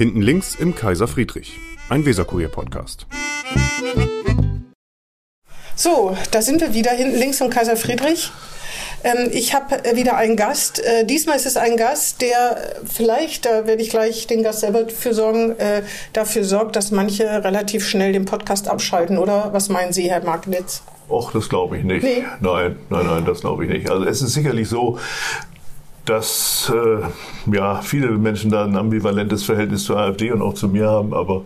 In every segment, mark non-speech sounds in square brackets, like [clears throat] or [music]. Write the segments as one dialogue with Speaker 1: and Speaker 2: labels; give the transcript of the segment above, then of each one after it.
Speaker 1: Hinten links im Kaiser Friedrich, ein Weserkurier-Podcast.
Speaker 2: So, da sind wir wieder hinten links im Kaiser Friedrich. Ähm, ich habe äh, wieder einen Gast. Äh, diesmal ist es ein Gast, der vielleicht, da werde ich gleich den Gast selber für sorgen, äh, dafür sorgt, dass manche relativ schnell den Podcast abschalten. Oder was meinen Sie, Herr Marknitz?
Speaker 3: Och, das glaube ich nicht. Nee. Nein, nein, nein, das glaube ich nicht. Also es ist sicherlich so, dass äh, ja, viele Menschen da ein ambivalentes Verhältnis zur AfD und auch zu mir haben, aber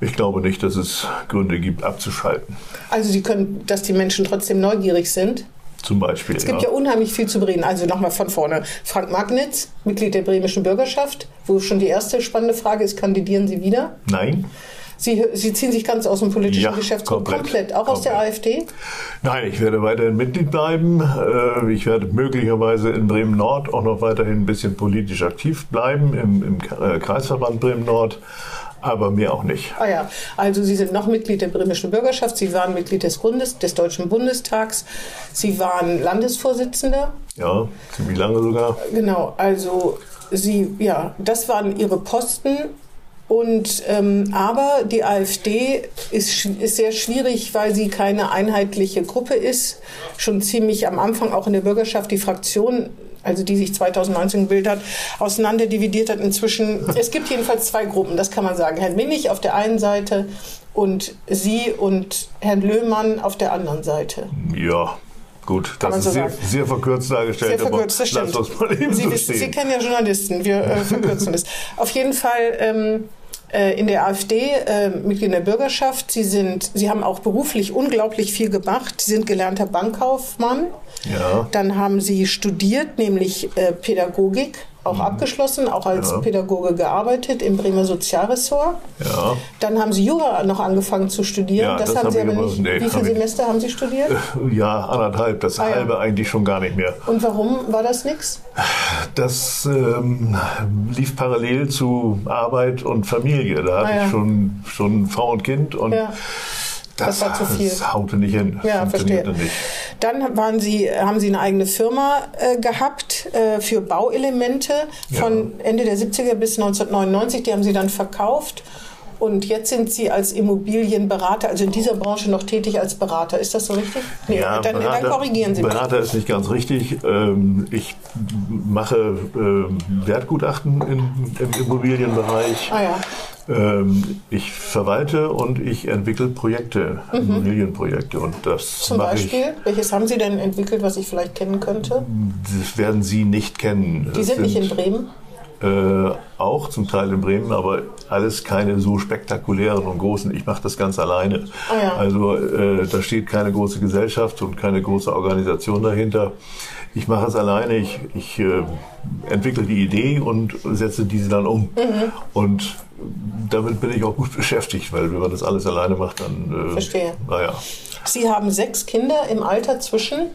Speaker 3: ich glaube nicht, dass es Gründe gibt, abzuschalten.
Speaker 2: Also Sie können, dass die Menschen trotzdem neugierig sind?
Speaker 3: Zum Beispiel.
Speaker 2: Es gibt ja, ja unheimlich viel zu bereden. Also nochmal von vorne. Frank Magnitz, Mitglied der bremischen Bürgerschaft, wo schon die erste spannende Frage ist, kandidieren Sie wieder?
Speaker 3: Nein.
Speaker 2: Sie, Sie ziehen sich ganz aus dem politischen ja, Geschäft komplett, komplett, auch komplett. aus der AfD?
Speaker 3: Nein, ich werde weiterhin Mitglied bleiben. Äh, ich werde möglicherweise in Bremen Nord auch noch weiterhin ein bisschen politisch aktiv bleiben im, im äh, Kreisverband Bremen Nord aber mehr auch nicht.
Speaker 2: Ah ja, also Sie sind noch Mitglied der bremischen Bürgerschaft, Sie waren Mitglied des Bundes, des Deutschen Bundestags, Sie waren Landesvorsitzender.
Speaker 3: Ja, ziemlich lange sogar.
Speaker 2: Genau, also Sie, ja, das waren Ihre Posten und, ähm, aber die AfD ist, ist sehr schwierig, weil sie keine einheitliche Gruppe ist. Schon ziemlich am Anfang auch in der Bürgerschaft die Fraktion, also die sich 2019 gebildet hat, auseinanderdividiert hat. Inzwischen, [laughs] es gibt jedenfalls zwei Gruppen, das kann man sagen. Herrn Minnig auf der einen Seite und Sie und Herrn Löhmann auf der anderen Seite.
Speaker 3: Ja, Gut, das ist so sehr, sehr, verkürzt dargestellt.
Speaker 2: Sehr verkürzt, das stimmt. Sie, so Sie, kennen ja Journalisten, wir äh, verkürzen es. [laughs] Auf jeden Fall ähm, äh, in der AfD, äh, Mitglied in der Bürgerschaft. Sie, sind, Sie haben auch beruflich unglaublich viel gemacht. Sie sind gelernter Bankkaufmann.
Speaker 3: Ja.
Speaker 2: Dann haben Sie studiert, nämlich äh, Pädagogik auch mhm. abgeschlossen, auch als ja. Pädagoge gearbeitet im Bremer Sozialressort.
Speaker 3: Ja.
Speaker 2: Dann haben Sie Jura noch angefangen zu studieren. Ja, das, das haben Sie aber nicht. Nee, Wie viele Semester haben Sie studiert?
Speaker 3: Ja, anderthalb. Das ah, halbe eigentlich schon gar nicht mehr.
Speaker 2: Und warum war das nichts?
Speaker 3: Das ähm, lief parallel zu Arbeit und Familie. Da hatte ah, ich schon, schon Frau und Kind und das, das, war zu viel. Das haute nicht hin.
Speaker 2: Ja, verstehe. Nicht. Dann waren Sie, haben Sie eine eigene Firma äh, gehabt äh, für Bauelemente von ja. Ende der 70er bis 1999. Die haben Sie dann verkauft. Und jetzt sind Sie als Immobilienberater, also in dieser Branche noch tätig als Berater. Ist das so richtig?
Speaker 3: Nee, ja, dann, Berater, dann korrigieren Sie Berater mich. ist nicht ganz richtig. Ähm, ich mache ähm, Wertgutachten im Immobilienbereich.
Speaker 2: Ah, ja.
Speaker 3: Ähm, ich verwalte und ich entwickle Projekte, mhm. Immobilienprojekte. Und das
Speaker 2: Zum Beispiel? Ich, Welches haben Sie denn entwickelt, was ich vielleicht kennen könnte?
Speaker 3: Das werden Sie nicht kennen.
Speaker 2: Die sind, sind nicht in Bremen?
Speaker 3: Äh, auch zum Teil in Bremen, aber alles keine so spektakulären und großen. Ich mache das ganz alleine.
Speaker 2: Ah, ja.
Speaker 3: Also äh, da steht keine große Gesellschaft und keine große Organisation dahinter. Ich mache es alleine. Ich, ich äh, entwickle die Idee und setze diese dann um.
Speaker 2: Mhm.
Speaker 3: Und damit bin ich auch gut [laughs] beschäftigt, weil wenn man das alles alleine macht, dann.
Speaker 2: Äh, Verstehe.
Speaker 3: Naja.
Speaker 2: Sie haben sechs Kinder im Alter zwischen?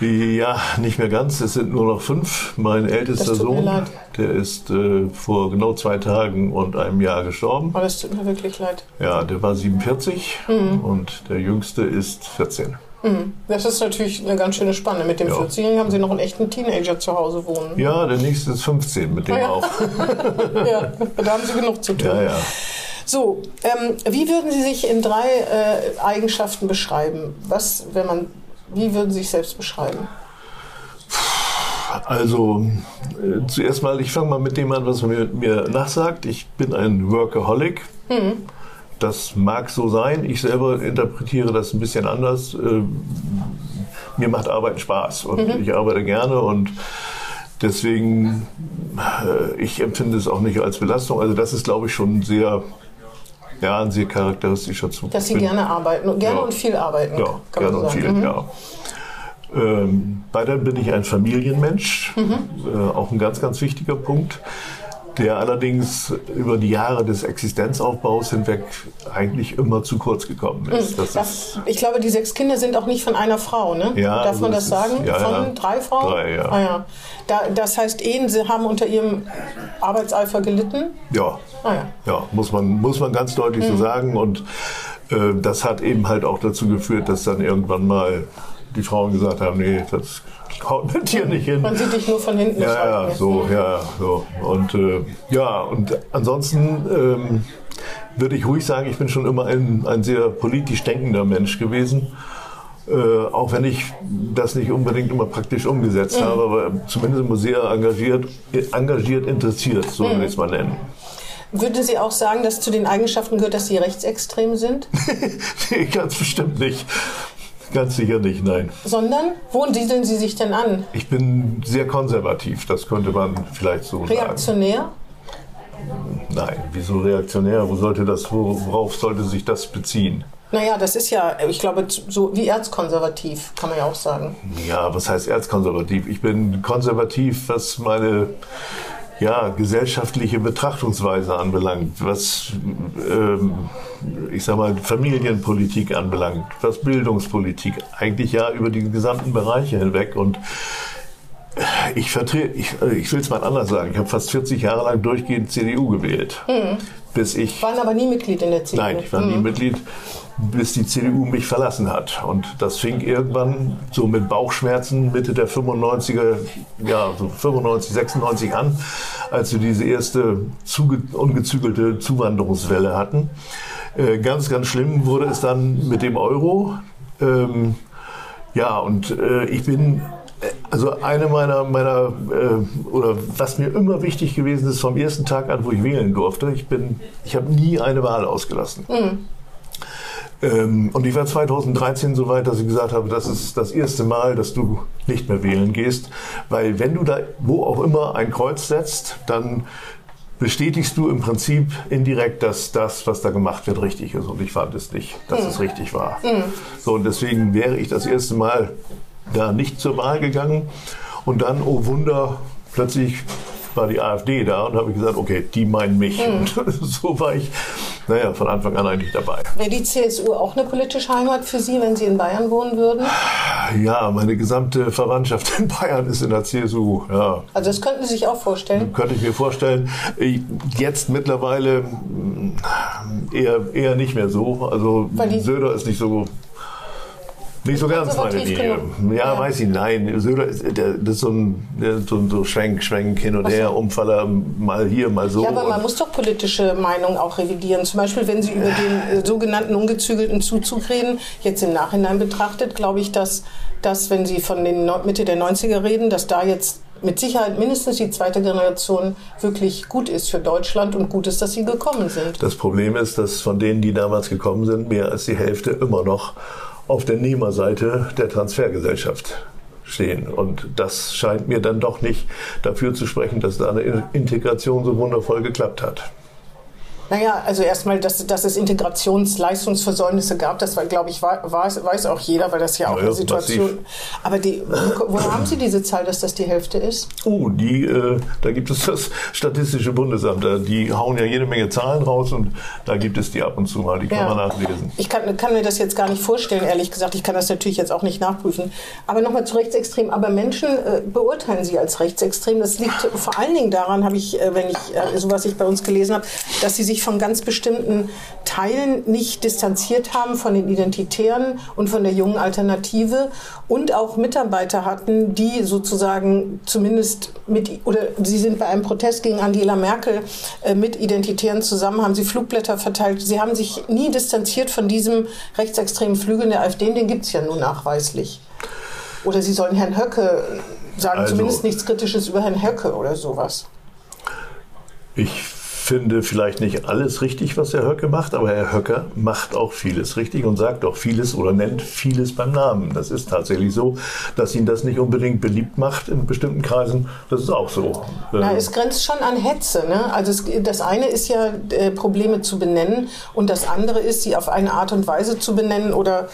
Speaker 3: Ja, nicht mehr ganz. Es sind nur noch fünf. Mein ältester Sohn, der ist äh, vor genau zwei Tagen und einem Jahr gestorben.
Speaker 2: Oh, das tut mir wirklich leid.
Speaker 3: Ja, der war 47 mhm. und der jüngste ist 14.
Speaker 2: Mhm. Das ist natürlich eine ganz schöne Spanne. Mit dem ja. 14-Jährigen haben Sie noch einen echten Teenager zu Hause wohnen.
Speaker 3: Ja, der nächste ist 15, mit dem ah, ja. auch. [laughs]
Speaker 2: ja, da haben Sie genug zu tun.
Speaker 3: Ja, ja.
Speaker 2: So, ähm, wie würden Sie sich in drei äh, Eigenschaften beschreiben? Was, wenn man, wie würden Sie sich selbst beschreiben?
Speaker 3: Also, äh, zuerst mal, ich fange mal mit dem an, was man mir, mir nachsagt. Ich bin ein Workaholic.
Speaker 2: Mhm.
Speaker 3: Das mag so sein. Ich selber interpretiere das ein bisschen anders. Äh, mir macht Arbeiten Spaß und mhm. ich arbeite gerne und deswegen, äh, ich empfinde es auch nicht als Belastung. Also das ist, glaube ich, schon sehr, ja, ein sehr charakteristischer Zug.
Speaker 2: Dass Sie gerne arbeiten, gerne ja. und viel arbeiten.
Speaker 3: Ja, gerne und viel, mhm. ja. Ähm, weiter bin ich ein Familienmensch,
Speaker 2: mhm.
Speaker 3: äh, auch ein ganz, ganz wichtiger Punkt der allerdings über die Jahre des Existenzaufbaus hinweg eigentlich immer zu kurz gekommen ist.
Speaker 2: Hm. Das das, ist ich glaube, die sechs Kinder sind auch nicht von einer Frau, ne?
Speaker 3: Ja,
Speaker 2: Darf man das sagen?
Speaker 3: Ist, ja,
Speaker 2: von
Speaker 3: ja.
Speaker 2: drei Frauen?
Speaker 3: Drei, ja.
Speaker 2: Ah, ja. Da, das heißt, Ehen sie haben unter ihrem Arbeitseifer gelitten?
Speaker 3: Ja.
Speaker 2: Ah, ja.
Speaker 3: ja, muss man, muss man ganz deutlich mhm. so sagen. Und äh, das hat eben halt auch dazu geführt, dass dann irgendwann mal die Frauen gesagt haben, nee, das haut mit dir nicht hin.
Speaker 2: Man sieht dich nur von hinten.
Speaker 3: Ja, ja, so, ja, so. Und äh, ja, und ansonsten ähm, würde ich ruhig sagen, ich bin schon immer ein, ein sehr politisch denkender Mensch gewesen. Äh, auch wenn ich das nicht unbedingt immer praktisch umgesetzt mhm. habe, aber zumindest immer sehr engagiert, engagiert interessiert, so mhm. würde ich es mal nennen.
Speaker 2: Würde Sie auch sagen, dass zu den Eigenschaften gehört, dass Sie rechtsextrem sind? [laughs]
Speaker 3: nee, ganz bestimmt nicht. Ganz sicher nicht, nein.
Speaker 2: Sondern, wo siedeln Sie sich denn an?
Speaker 3: Ich bin sehr konservativ, das könnte man vielleicht so
Speaker 2: Reaktionär? sagen.
Speaker 3: Reaktionär? Nein, wieso reaktionär? Wo sollte das, worauf sollte sich das beziehen?
Speaker 2: Naja, das ist ja, ich glaube, so wie erzkonservativ, kann man ja auch sagen.
Speaker 3: Ja, was heißt erzkonservativ? Ich bin konservativ, was meine ja, gesellschaftliche Betrachtungsweise anbelangt, was ähm, ich sag mal Familienpolitik anbelangt, was Bildungspolitik, eigentlich ja über die gesamten Bereiche hinweg und ich vertrete, ich, ich will es mal anders sagen, ich habe fast 40 Jahre lang durchgehend CDU gewählt. Hm. Bis ich,
Speaker 2: Waren aber nie Mitglied in der CDU?
Speaker 3: Nein, ich war hm. nie Mitglied bis die CDU mich verlassen hat. Und das fing irgendwann so mit Bauchschmerzen Mitte der 95er, ja, so 95, 96 an, als wir diese erste ungezügelte Zuwanderungswelle hatten. Äh, ganz, ganz schlimm wurde es dann mit dem Euro. Ähm, ja, und äh, ich bin äh, also eine meiner, meiner äh, oder was mir immer wichtig gewesen ist vom ersten Tag an, wo ich wählen durfte, ich bin, ich habe nie eine Wahl ausgelassen. Mhm. Ähm, und ich war 2013 so weit, dass ich gesagt habe, das ist das erste Mal, dass du nicht mehr wählen gehst. Weil wenn du da wo auch immer ein Kreuz setzt, dann bestätigst du im Prinzip indirekt, dass das, was da gemacht wird, richtig ist. Und ich fand es nicht, dass mhm. es richtig war. Mhm. So, und deswegen wäre ich das erste Mal da nicht zur Wahl gegangen. Und dann, oh Wunder, plötzlich war die AfD da und habe ich gesagt, okay, die meinen mich. Mhm. Und [laughs] so war ich naja, von Anfang an eigentlich dabei.
Speaker 2: Wäre die CSU auch eine politische Heimat für Sie, wenn Sie in Bayern wohnen würden?
Speaker 3: Ja, meine gesamte Verwandtschaft in Bayern ist in der CSU. Ja.
Speaker 2: Also das könnten Sie sich auch vorstellen?
Speaker 3: Könnte ich mir vorstellen. Jetzt mittlerweile eher, eher nicht mehr so. Also Söder ist nicht so nicht so ganz meine Linie. Ja, ja, weiß ich, nein. Söder der, das ist so ein, so, so Schwenk, Schwenk hin und her, Umfaller mal hier, mal so.
Speaker 2: Ja, aber man muss doch politische Meinungen auch revidieren. Zum Beispiel, wenn Sie über den äh, sogenannten ungezügelten Zuzug reden, jetzt im Nachhinein betrachtet, glaube ich, dass, dass, wenn Sie von den Mitte der 90er reden, dass da jetzt mit Sicherheit mindestens die zweite Generation wirklich gut ist für Deutschland und gut ist, dass sie gekommen sind.
Speaker 3: Das Problem ist, dass von denen, die damals gekommen sind, mehr als die Hälfte immer noch auf der Nehmerseite der Transfergesellschaft stehen. Und das scheint mir dann doch nicht dafür zu sprechen, dass da eine Integration so wundervoll geklappt hat.
Speaker 2: Naja, also erstmal, dass, dass es Integrationsleistungsversäumnisse gab, das war, glaube ich, weiß, weiß auch jeder, weil das ja auch naja, eine Situation. Massiv. Aber die, wo haben Sie diese Zahl, dass das die Hälfte ist?
Speaker 3: Oh, die, äh, da gibt es das Statistische Bundesamt. Die hauen ja jede Menge Zahlen raus und da gibt es die ab und zu mal. Die kann ja. man nachlesen.
Speaker 2: Ich kann, kann, mir das jetzt gar nicht vorstellen, ehrlich gesagt. Ich kann das natürlich jetzt auch nicht nachprüfen. Aber nochmal zu rechtsextrem. Aber Menschen äh, beurteilen Sie als rechtsextrem. Das liegt vor allen Dingen daran, habe ich, äh, wenn ich äh, so was ich bei uns gelesen habe, dass sie sich sich von ganz bestimmten Teilen nicht distanziert haben, von den Identitären und von der jungen Alternative und auch Mitarbeiter hatten, die sozusagen zumindest mit, oder sie sind bei einem Protest gegen Angela Merkel äh, mit Identitären zusammen, haben sie Flugblätter verteilt. Sie haben sich nie distanziert von diesem rechtsextremen Flügel der AfD, den gibt es ja nun nachweislich. Oder sie sollen Herrn Höcke sagen, also, zumindest nichts Kritisches über Herrn Höcke oder sowas.
Speaker 3: Ich finde vielleicht nicht alles richtig, was Herr Höcke macht, aber Herr Höcke macht auch vieles richtig und sagt auch vieles oder nennt vieles beim Namen. Das ist tatsächlich so, dass ihn das nicht unbedingt beliebt macht in bestimmten Kreisen. Das ist auch so.
Speaker 2: Na, es grenzt schon an Hetze. Ne? Also es, das eine ist ja äh, Probleme zu benennen und das andere ist, sie auf eine Art und Weise zu benennen oder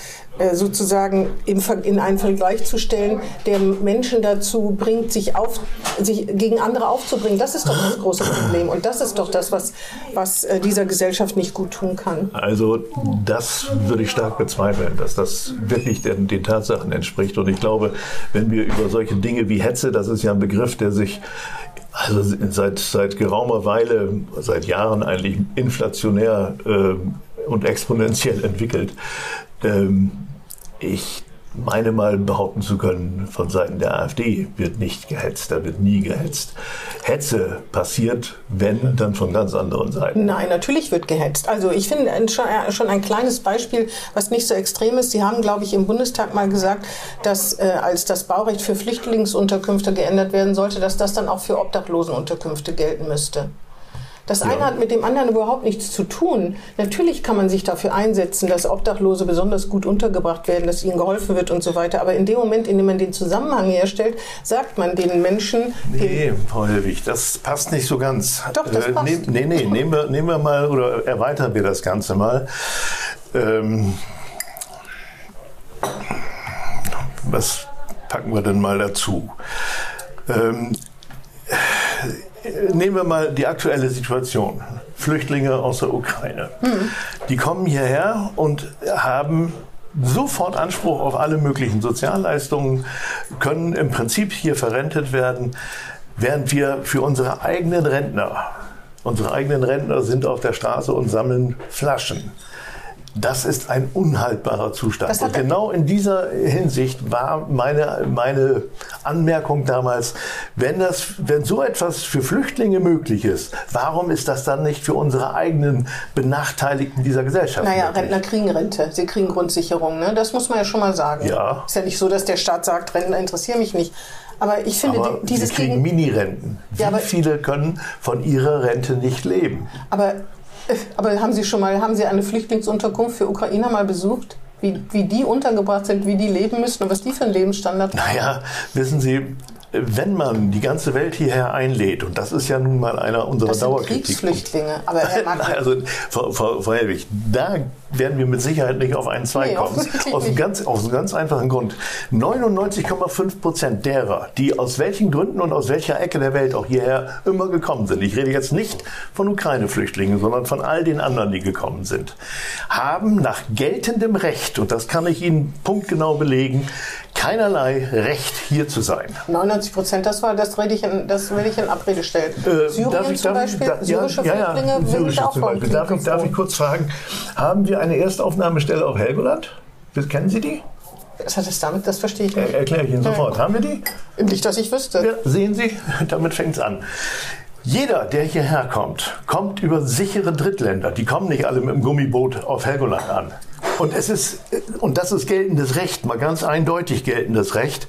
Speaker 2: sozusagen in einen Vergleich zu stellen, der Menschen dazu bringt, sich, auf, sich gegen andere aufzubringen. Das ist doch das große Problem. Und das ist doch das, was, was äh, dieser Gesellschaft nicht gut tun kann.
Speaker 3: Also das würde ich stark bezweifeln, dass das wirklich den, den Tatsachen entspricht. Und ich glaube, wenn wir über solche Dinge wie Hetze, das ist ja ein Begriff, der sich also seit, seit geraumer Weile, seit Jahren eigentlich inflationär äh, und exponentiell entwickelt. Ähm, ich meine mal behaupten zu können, von Seiten der AfD wird nicht gehetzt, da wird nie gehetzt. Hetze passiert, wenn, dann von ganz anderen Seiten.
Speaker 2: Nein, natürlich wird gehetzt. Also ich finde schon ein kleines Beispiel, was nicht so extrem ist. Sie haben, glaube ich, im Bundestag mal gesagt, dass äh, als das Baurecht für Flüchtlingsunterkünfte geändert werden sollte, dass das dann auch für Obdachlosenunterkünfte gelten müsste. Das ja. eine hat mit dem anderen überhaupt nichts zu tun. Natürlich kann man sich dafür einsetzen, dass Obdachlose besonders gut untergebracht werden, dass ihnen geholfen wird und so weiter. Aber in dem Moment, in dem man den Zusammenhang herstellt, sagt man den Menschen.
Speaker 3: Nee, Frau Helwig, das passt nicht so ganz.
Speaker 2: Doch, das äh, passt.
Speaker 3: Äh, nee, nee, nehmen wir, nehmen wir mal oder erweitern wir das Ganze mal. Ähm, was packen wir denn mal dazu? Ähm, nehmen wir mal die aktuelle Situation. Flüchtlinge aus der Ukraine. Mhm. Die kommen hierher und haben sofort Anspruch auf alle möglichen Sozialleistungen, können im Prinzip hier verrentet werden, während wir für unsere eigenen Rentner, unsere eigenen Rentner sind auf der Straße und sammeln Flaschen. Das ist ein unhaltbarer Zustand. Und genau in dieser Hinsicht war meine, meine Anmerkung damals, wenn, das, wenn so etwas für Flüchtlinge möglich ist, warum ist das dann nicht für unsere eigenen Benachteiligten dieser Gesellschaft
Speaker 2: Naja, möglich? Rentner kriegen Rente, sie kriegen Grundsicherung, ne? das muss man ja schon mal sagen.
Speaker 3: Ja.
Speaker 2: Ist ja nicht so, dass der Staat sagt, Rentner interessieren mich nicht. Aber ich finde,
Speaker 3: aber
Speaker 2: dieses
Speaker 3: sie kriegen Mini-Renten. Wie ja, viele können von ihrer Rente nicht leben?
Speaker 2: Aber aber haben Sie schon mal, haben Sie eine Flüchtlingsunterkunft für Ukrainer mal besucht? Wie, wie die untergebracht sind, wie die leben müssen und was die für einen Lebensstandard
Speaker 3: haben? Naja, wissen Sie, wenn man die ganze Welt hierher einlädt, und das ist ja nun mal einer unserer sind
Speaker 2: Dauerkritikpunkte. Aber [laughs] Herr
Speaker 3: Nein, also, Frau, Frau, Frau Helwig, da werden wir mit Sicherheit nicht auf einen Zweig nee, kommen. Aus einem, ganz, aus einem ganz einfachen Grund. 99,5 Prozent derer, die aus welchen Gründen und aus welcher Ecke der Welt auch hierher immer gekommen sind, ich rede jetzt nicht von Ukraine-Flüchtlingen, sondern von all den anderen, die gekommen sind, haben nach geltendem Recht, und das kann ich Ihnen punktgenau belegen, keinerlei Recht hier zu sein.
Speaker 2: 99 Prozent, das war, das rede ich in, das will ich in Abrede stellen. Äh, Syrien ich, zum Beispiel, da, syrische ja, Flüchtlinge ja, syrische auch
Speaker 3: von darf ich, darf ich kurz fragen, haben wir eine Erstaufnahmestelle auf Helgoland? Kennen Sie die?
Speaker 2: Was hat es damit? Das verstehe ich nicht.
Speaker 3: Erkläre ich Ihnen sofort. Haben wir die?
Speaker 2: Nicht, dass ich wüsste.
Speaker 3: Ja, sehen Sie, [laughs] damit fängt es an. Jeder, der hierher kommt, kommt über sichere Drittländer. Die kommen nicht alle mit dem Gummiboot auf Helgoland an. Und es ist, und das ist geltendes Recht, mal ganz eindeutig geltendes Recht,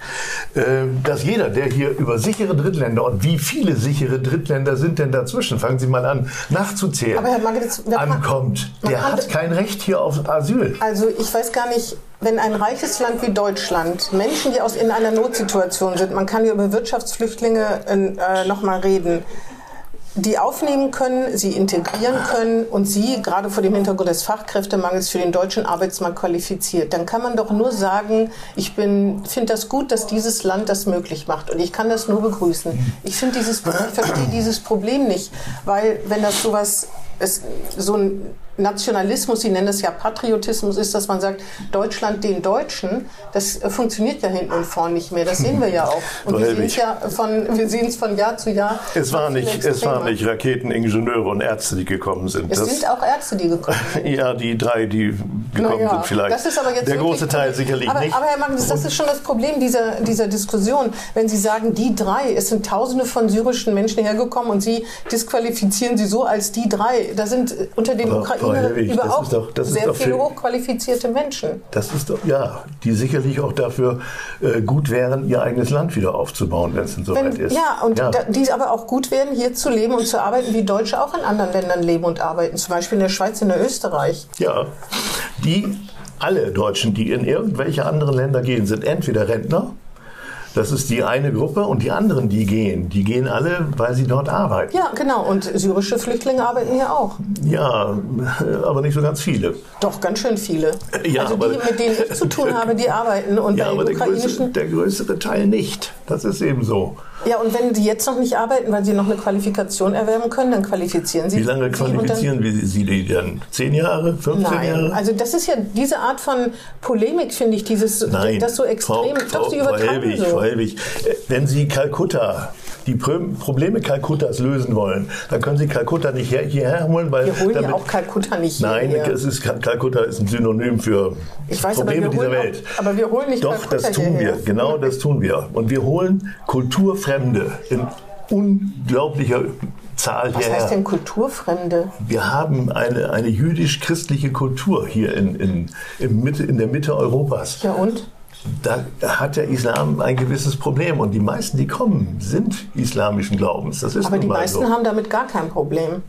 Speaker 3: äh, dass jeder, der hier über sichere Drittländer und wie viele sichere Drittländer sind denn dazwischen, fangen Sie mal an nachzuzählen, Aber Herr Magritz, ankommt, der hat kein Recht hier auf Asyl.
Speaker 2: Also ich weiß gar nicht, wenn ein reiches Land wie Deutschland Menschen, die aus in einer Notsituation sind, man kann hier über Wirtschaftsflüchtlinge äh, nochmal reden, die aufnehmen können, sie integrieren können und sie gerade vor dem Hintergrund des Fachkräftemangels für den deutschen Arbeitsmarkt qualifiziert, dann kann man doch nur sagen, ich finde das gut, dass dieses Land das möglich macht. Und ich kann das nur begrüßen. Ich finde dieses, ich verstehe dieses Problem nicht, weil wenn das sowas ist, so ein Nationalismus, Sie nennen es ja Patriotismus, ist, dass man sagt, Deutschland den Deutschen, das äh, funktioniert ja hinten und vorne nicht mehr. Das sehen wir ja [laughs] auch. Und wir sehen es ja von, wir sehen es von Jahr zu Jahr.
Speaker 3: Es waren nicht, es waren nicht Raketeningenieure und Ärzte, die gekommen sind.
Speaker 2: Es das, sind auch Ärzte, die gekommen [laughs] sind.
Speaker 3: ja, die drei, die gekommen ja, sind vielleicht.
Speaker 2: Das ist aber jetzt
Speaker 3: Der große Teil sicherlich
Speaker 2: aber,
Speaker 3: nicht.
Speaker 2: Aber Herr Magnus, das ist schon das Problem dieser, dieser Diskussion. Wenn Sie sagen, die drei, es sind Tausende von syrischen Menschen hergekommen und Sie disqualifizieren sie so als die drei. Da sind unter den Ukrainern überhaupt doch, sehr viele hochqualifizierte Menschen.
Speaker 3: Das ist doch, ja, die sicherlich auch dafür äh, gut wären, ihr eigenes Land wieder aufzubauen, wenn es denn soweit ist.
Speaker 2: Ja, und ja. Da, die aber auch gut wären, hier zu leben und zu arbeiten, wie Deutsche auch in anderen Ländern leben und arbeiten, zum Beispiel in der Schweiz, in der Österreich.
Speaker 3: Ja, die alle Deutschen, die in irgendwelche anderen Länder gehen, sind entweder Rentner das ist die eine Gruppe und die anderen, die gehen, die gehen alle, weil sie dort arbeiten.
Speaker 2: Ja, genau. Und syrische Flüchtlinge arbeiten hier auch.
Speaker 3: Ja, aber nicht so ganz viele.
Speaker 2: Doch, ganz schön viele. Ja, also die, mit denen ich zu tun [laughs] habe, die arbeiten. Und
Speaker 3: ja, aber der größere, der größere Teil nicht. Das ist eben so.
Speaker 2: Ja, und wenn Sie jetzt noch nicht arbeiten, weil Sie noch eine Qualifikation erwerben können, dann qualifizieren Sie.
Speaker 3: Wie lange qualifizieren Sie, Sie die dann? Zehn Jahre? 15
Speaker 2: Nein.
Speaker 3: Jahre?
Speaker 2: Also das ist ja diese Art von Polemik, finde ich, dieses,
Speaker 3: Nein.
Speaker 2: das so extrem.
Speaker 3: Frau, Doch, Sie Frau Helwig, so. Frau Helwig, wenn Sie Kalkutta die Probleme Kalkuttas lösen wollen, dann können sie Kalkutta nicht her, hierher holen, weil
Speaker 2: wir holen damit, ja auch Kalkutta nicht
Speaker 3: hierher. Nein, es ist, Kalkutta ist ein Synonym für weiß, Probleme dieser Welt.
Speaker 2: Auch, aber wir holen nicht
Speaker 3: Doch, Kalkutta das tun hierher. wir. Genau, das tun wir. Und wir holen Kulturfremde in unglaublicher Zahl
Speaker 2: Was heißt denn Kulturfremde?
Speaker 3: Wir haben eine, eine jüdisch-christliche Kultur hier in, in, in, Mitte, in der Mitte Europas.
Speaker 2: Ja und?
Speaker 3: Da hat der Islam ein gewisses Problem. Und die meisten, die kommen, sind islamischen Glaubens. Das ist
Speaker 2: Aber die meisten
Speaker 3: so.
Speaker 2: haben damit gar kein Problem.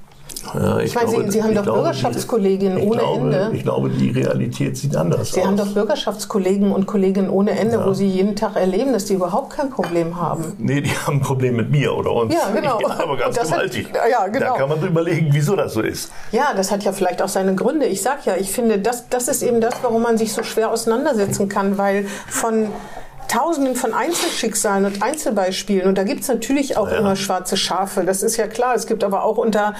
Speaker 3: Ich,
Speaker 2: ich meine,
Speaker 3: glaube,
Speaker 2: Sie, Sie haben doch
Speaker 3: glaube,
Speaker 2: Bürgerschaftskolleginnen ohne
Speaker 3: glaube,
Speaker 2: Ende.
Speaker 3: Ich glaube, die Realität sieht anders
Speaker 2: Sie
Speaker 3: aus.
Speaker 2: Sie haben doch Bürgerschaftskollegen und Kolleginnen ohne Ende, ja. wo Sie jeden Tag erleben, dass die überhaupt kein Problem haben.
Speaker 3: Nee, die haben ein Problem mit mir oder uns.
Speaker 2: Ja, genau. [laughs]
Speaker 3: Ja, aber ganz gewaltig.
Speaker 2: Hat, ja, genau.
Speaker 3: Da kann man überlegen, wieso das so ist.
Speaker 2: Ja, das hat ja vielleicht auch seine Gründe. Ich sage ja, ich finde, das, das ist eben das, warum man sich so schwer auseinandersetzen kann, weil von Tausenden von Einzelschicksalen und Einzelbeispielen. Und da gibt es natürlich auch ja. immer schwarze Schafe. Das ist ja klar. Es gibt aber auch unter,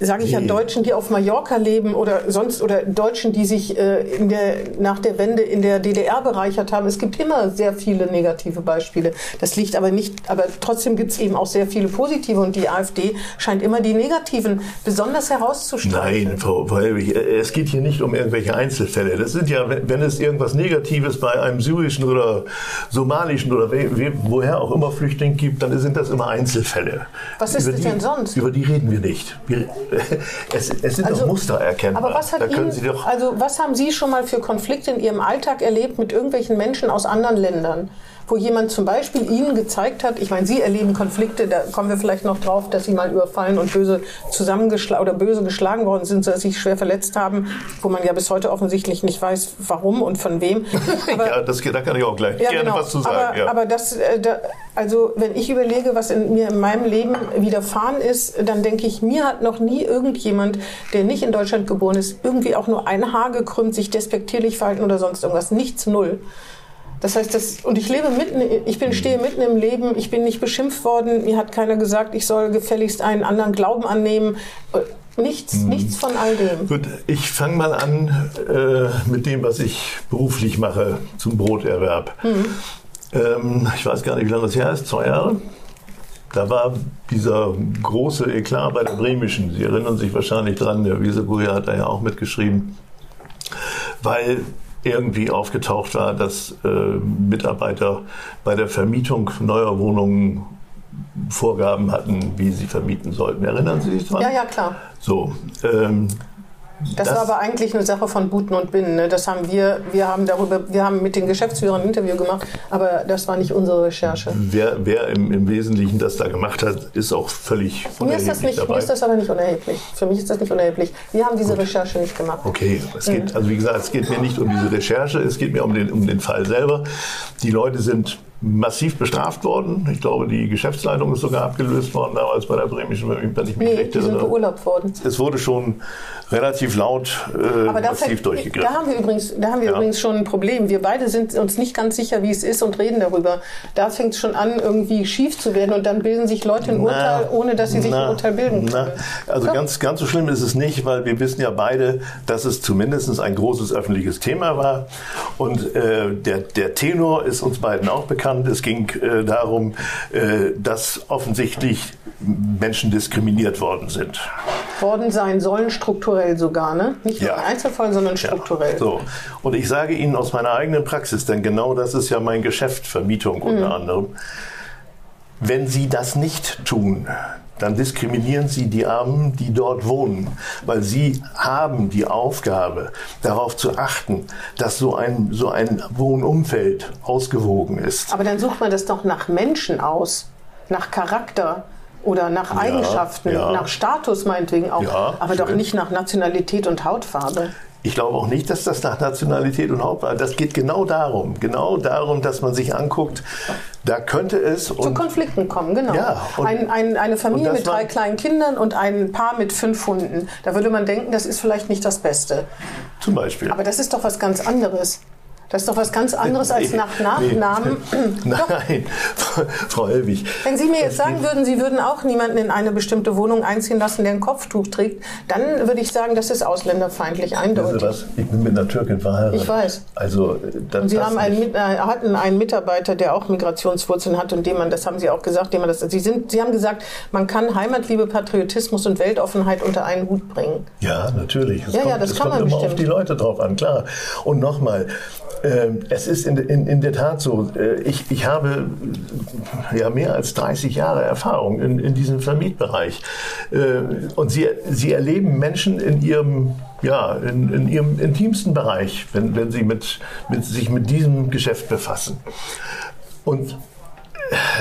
Speaker 2: sage ich ja, Deutschen, die auf Mallorca leben oder sonst oder Deutschen, die sich äh, in der, nach der Wende in der DDR bereichert haben. Es gibt immer sehr viele negative Beispiele. Das liegt aber nicht, aber trotzdem gibt es eben auch sehr viele positive. Und die AfD scheint immer die negativen besonders herauszustreichen.
Speaker 3: Nein, Frau Weilwig, es geht hier nicht um irgendwelche Einzelfälle. Das sind ja, wenn es irgendwas Negatives bei einem syrischen oder somalischen oder woher auch immer Flüchtling gibt, dann sind das immer Einzelfälle.
Speaker 2: Was ist das denn sonst?
Speaker 3: Über die reden wir nicht. Wir, [laughs] es, es, sind also, doch Muster erkennbar.
Speaker 2: Aber was, hat Ihnen, also was haben Sie schon mal für Konflikte in Ihrem Alltag erlebt mit irgendwelchen Menschen aus anderen Ländern? Wo jemand zum Beispiel Ihnen gezeigt hat, ich meine, Sie erleben Konflikte, da kommen wir vielleicht noch drauf, dass Sie mal überfallen und böse zusammengeschlagen oder böse geschlagen worden sind, sodass Sie sich schwer verletzt haben, wo man ja bis heute offensichtlich nicht weiß, warum und von wem. [laughs]
Speaker 3: Aber, ja, das, da kann ich auch gleich ja, gerne genau. was zu sagen.
Speaker 2: Aber,
Speaker 3: ja.
Speaker 2: aber das, äh, da, also wenn ich überlege, was in mir in meinem Leben widerfahren ist, dann denke ich, mir hat noch nie irgendjemand, der nicht in Deutschland geboren ist, irgendwie auch nur ein Haar gekrümmt, sich despektierlich verhalten oder sonst irgendwas. Nichts, null. Das heißt, das, und ich lebe mitten, ich bin, stehe mitten im Leben, ich bin nicht beschimpft worden, mir hat keiner gesagt, ich soll gefälligst einen anderen Glauben annehmen. Nichts, hm. nichts von all dem.
Speaker 3: Gut, ich fange mal an äh, mit dem, was ich beruflich mache zum Broterwerb. Hm. Ähm, ich weiß gar nicht, wie lange das her ist, zwei Jahre. Da war dieser große Eklat bei der Bremischen. Sie erinnern sich wahrscheinlich dran, der Wieseguria hat da ja auch mitgeschrieben. Weil irgendwie aufgetaucht war, dass äh, Mitarbeiter bei der Vermietung neuer Wohnungen Vorgaben hatten, wie sie vermieten sollten. Erinnern Sie sich daran?
Speaker 2: Ja, ja, klar.
Speaker 3: So, ähm,
Speaker 2: das, das, war aber eigentlich eine Sache von Buten und Binnen. Ne? Das haben wir, wir haben darüber, wir haben mit den Geschäftsführern ein Interview gemacht, aber das war nicht unsere Recherche.
Speaker 3: Wer, wer im, im Wesentlichen das da gemacht hat, ist auch völlig
Speaker 2: mir ist das nicht, dabei. Mir ist das aber nicht unerheblich. Für mich ist das nicht unerheblich. Wir haben diese Gut. Recherche nicht gemacht.
Speaker 3: Okay, es geht, mhm. also wie gesagt, es geht mir nicht um diese Recherche, es geht mir um den, um den Fall selber. Die Leute sind massiv bestraft worden. Ich glaube, die Geschäftsleitung ist sogar abgelöst worden damals bei der Bremischen, wenn ich mich
Speaker 2: nee, recht erinnere. beurlaubt worden.
Speaker 3: Es wurde schon relativ laut äh,
Speaker 2: Aber
Speaker 3: massiv durchgegriffen.
Speaker 2: Da haben wir, übrigens, da haben wir ja. übrigens schon ein Problem. Wir beide sind uns nicht ganz sicher, wie es ist und reden darüber. Da fängt es schon an, irgendwie schief zu werden und dann bilden sich Leute ein Urteil, ohne dass sie sich na, ein Urteil bilden können.
Speaker 3: Na, also ganz, ganz so schlimm ist es nicht, weil wir wissen ja beide, dass es zumindest ein großes öffentliches Thema war und äh, der, der Tenor ist uns beiden auch bekannt bekannt. Es ging äh, darum, äh, dass offensichtlich Menschen diskriminiert worden sind.
Speaker 2: Worden sein sollen, strukturell sogar, ne? Nicht nur ja. im Einzelfall, sondern strukturell. Ja.
Speaker 3: So. Und ich sage Ihnen aus meiner eigenen Praxis, denn genau das ist ja mein Geschäft, Vermietung unter mhm. anderem. Wenn Sie das nicht tun, dann diskriminieren sie die Armen, die dort wohnen, weil sie haben die Aufgabe, darauf zu achten, dass so ein, so ein Wohnumfeld ausgewogen ist.
Speaker 2: Aber dann sucht man das doch nach Menschen aus, nach Charakter oder nach Eigenschaften, ja, ja. nach Status meinetwegen auch, ja, aber schön. doch nicht nach Nationalität und Hautfarbe.
Speaker 3: Ich glaube auch nicht, dass das nach Nationalität und Hauptwahl, das geht genau darum, genau darum, dass man sich anguckt, da könnte es
Speaker 2: zu Konflikten kommen, genau. Ja, und, ein, ein, eine Familie mit drei kleinen Kindern und ein Paar mit fünf Hunden. Da würde man denken, das ist vielleicht nicht das Beste.
Speaker 3: Zum Beispiel.
Speaker 2: Aber das ist doch was ganz anderes. Das ist doch was ganz anderes als [laughs] nach Nachnamen.
Speaker 3: Nee. [laughs] Nein, Frau Helwig.
Speaker 2: Wenn Sie mir jetzt sagen würden, Sie würden auch niemanden in eine bestimmte Wohnung einziehen lassen, der ein Kopftuch trägt, dann würde ich sagen, das ist ausländerfeindlich, eindeutig.
Speaker 3: Was? Ich bin mit einer Türkin verheiratet.
Speaker 2: Ich weiß.
Speaker 3: Also,
Speaker 2: das, und Sie haben einen, äh, hatten einen Mitarbeiter, der auch Migrationswurzeln hat und dem man, das haben Sie auch gesagt, dem man das, Sie, sind, Sie haben gesagt, man kann Heimatliebe, Patriotismus und Weltoffenheit unter einen Hut bringen.
Speaker 3: Ja, natürlich.
Speaker 2: Es ja, kommt, ja, das kann man
Speaker 3: immer
Speaker 2: bestimmt.
Speaker 3: auf die Leute drauf an, klar. Und nochmal, es ist in, in, in, der Tat so, äh, ich, ich habe ja mehr als 30 Jahre Erfahrung in, in diesem Vermietbereich. Äh, und Sie, Sie erleben Menschen in ihrem, ja, in, in ihrem intimsten Bereich, wenn, wenn Sie mit, mit, sich mit diesem Geschäft befassen. Und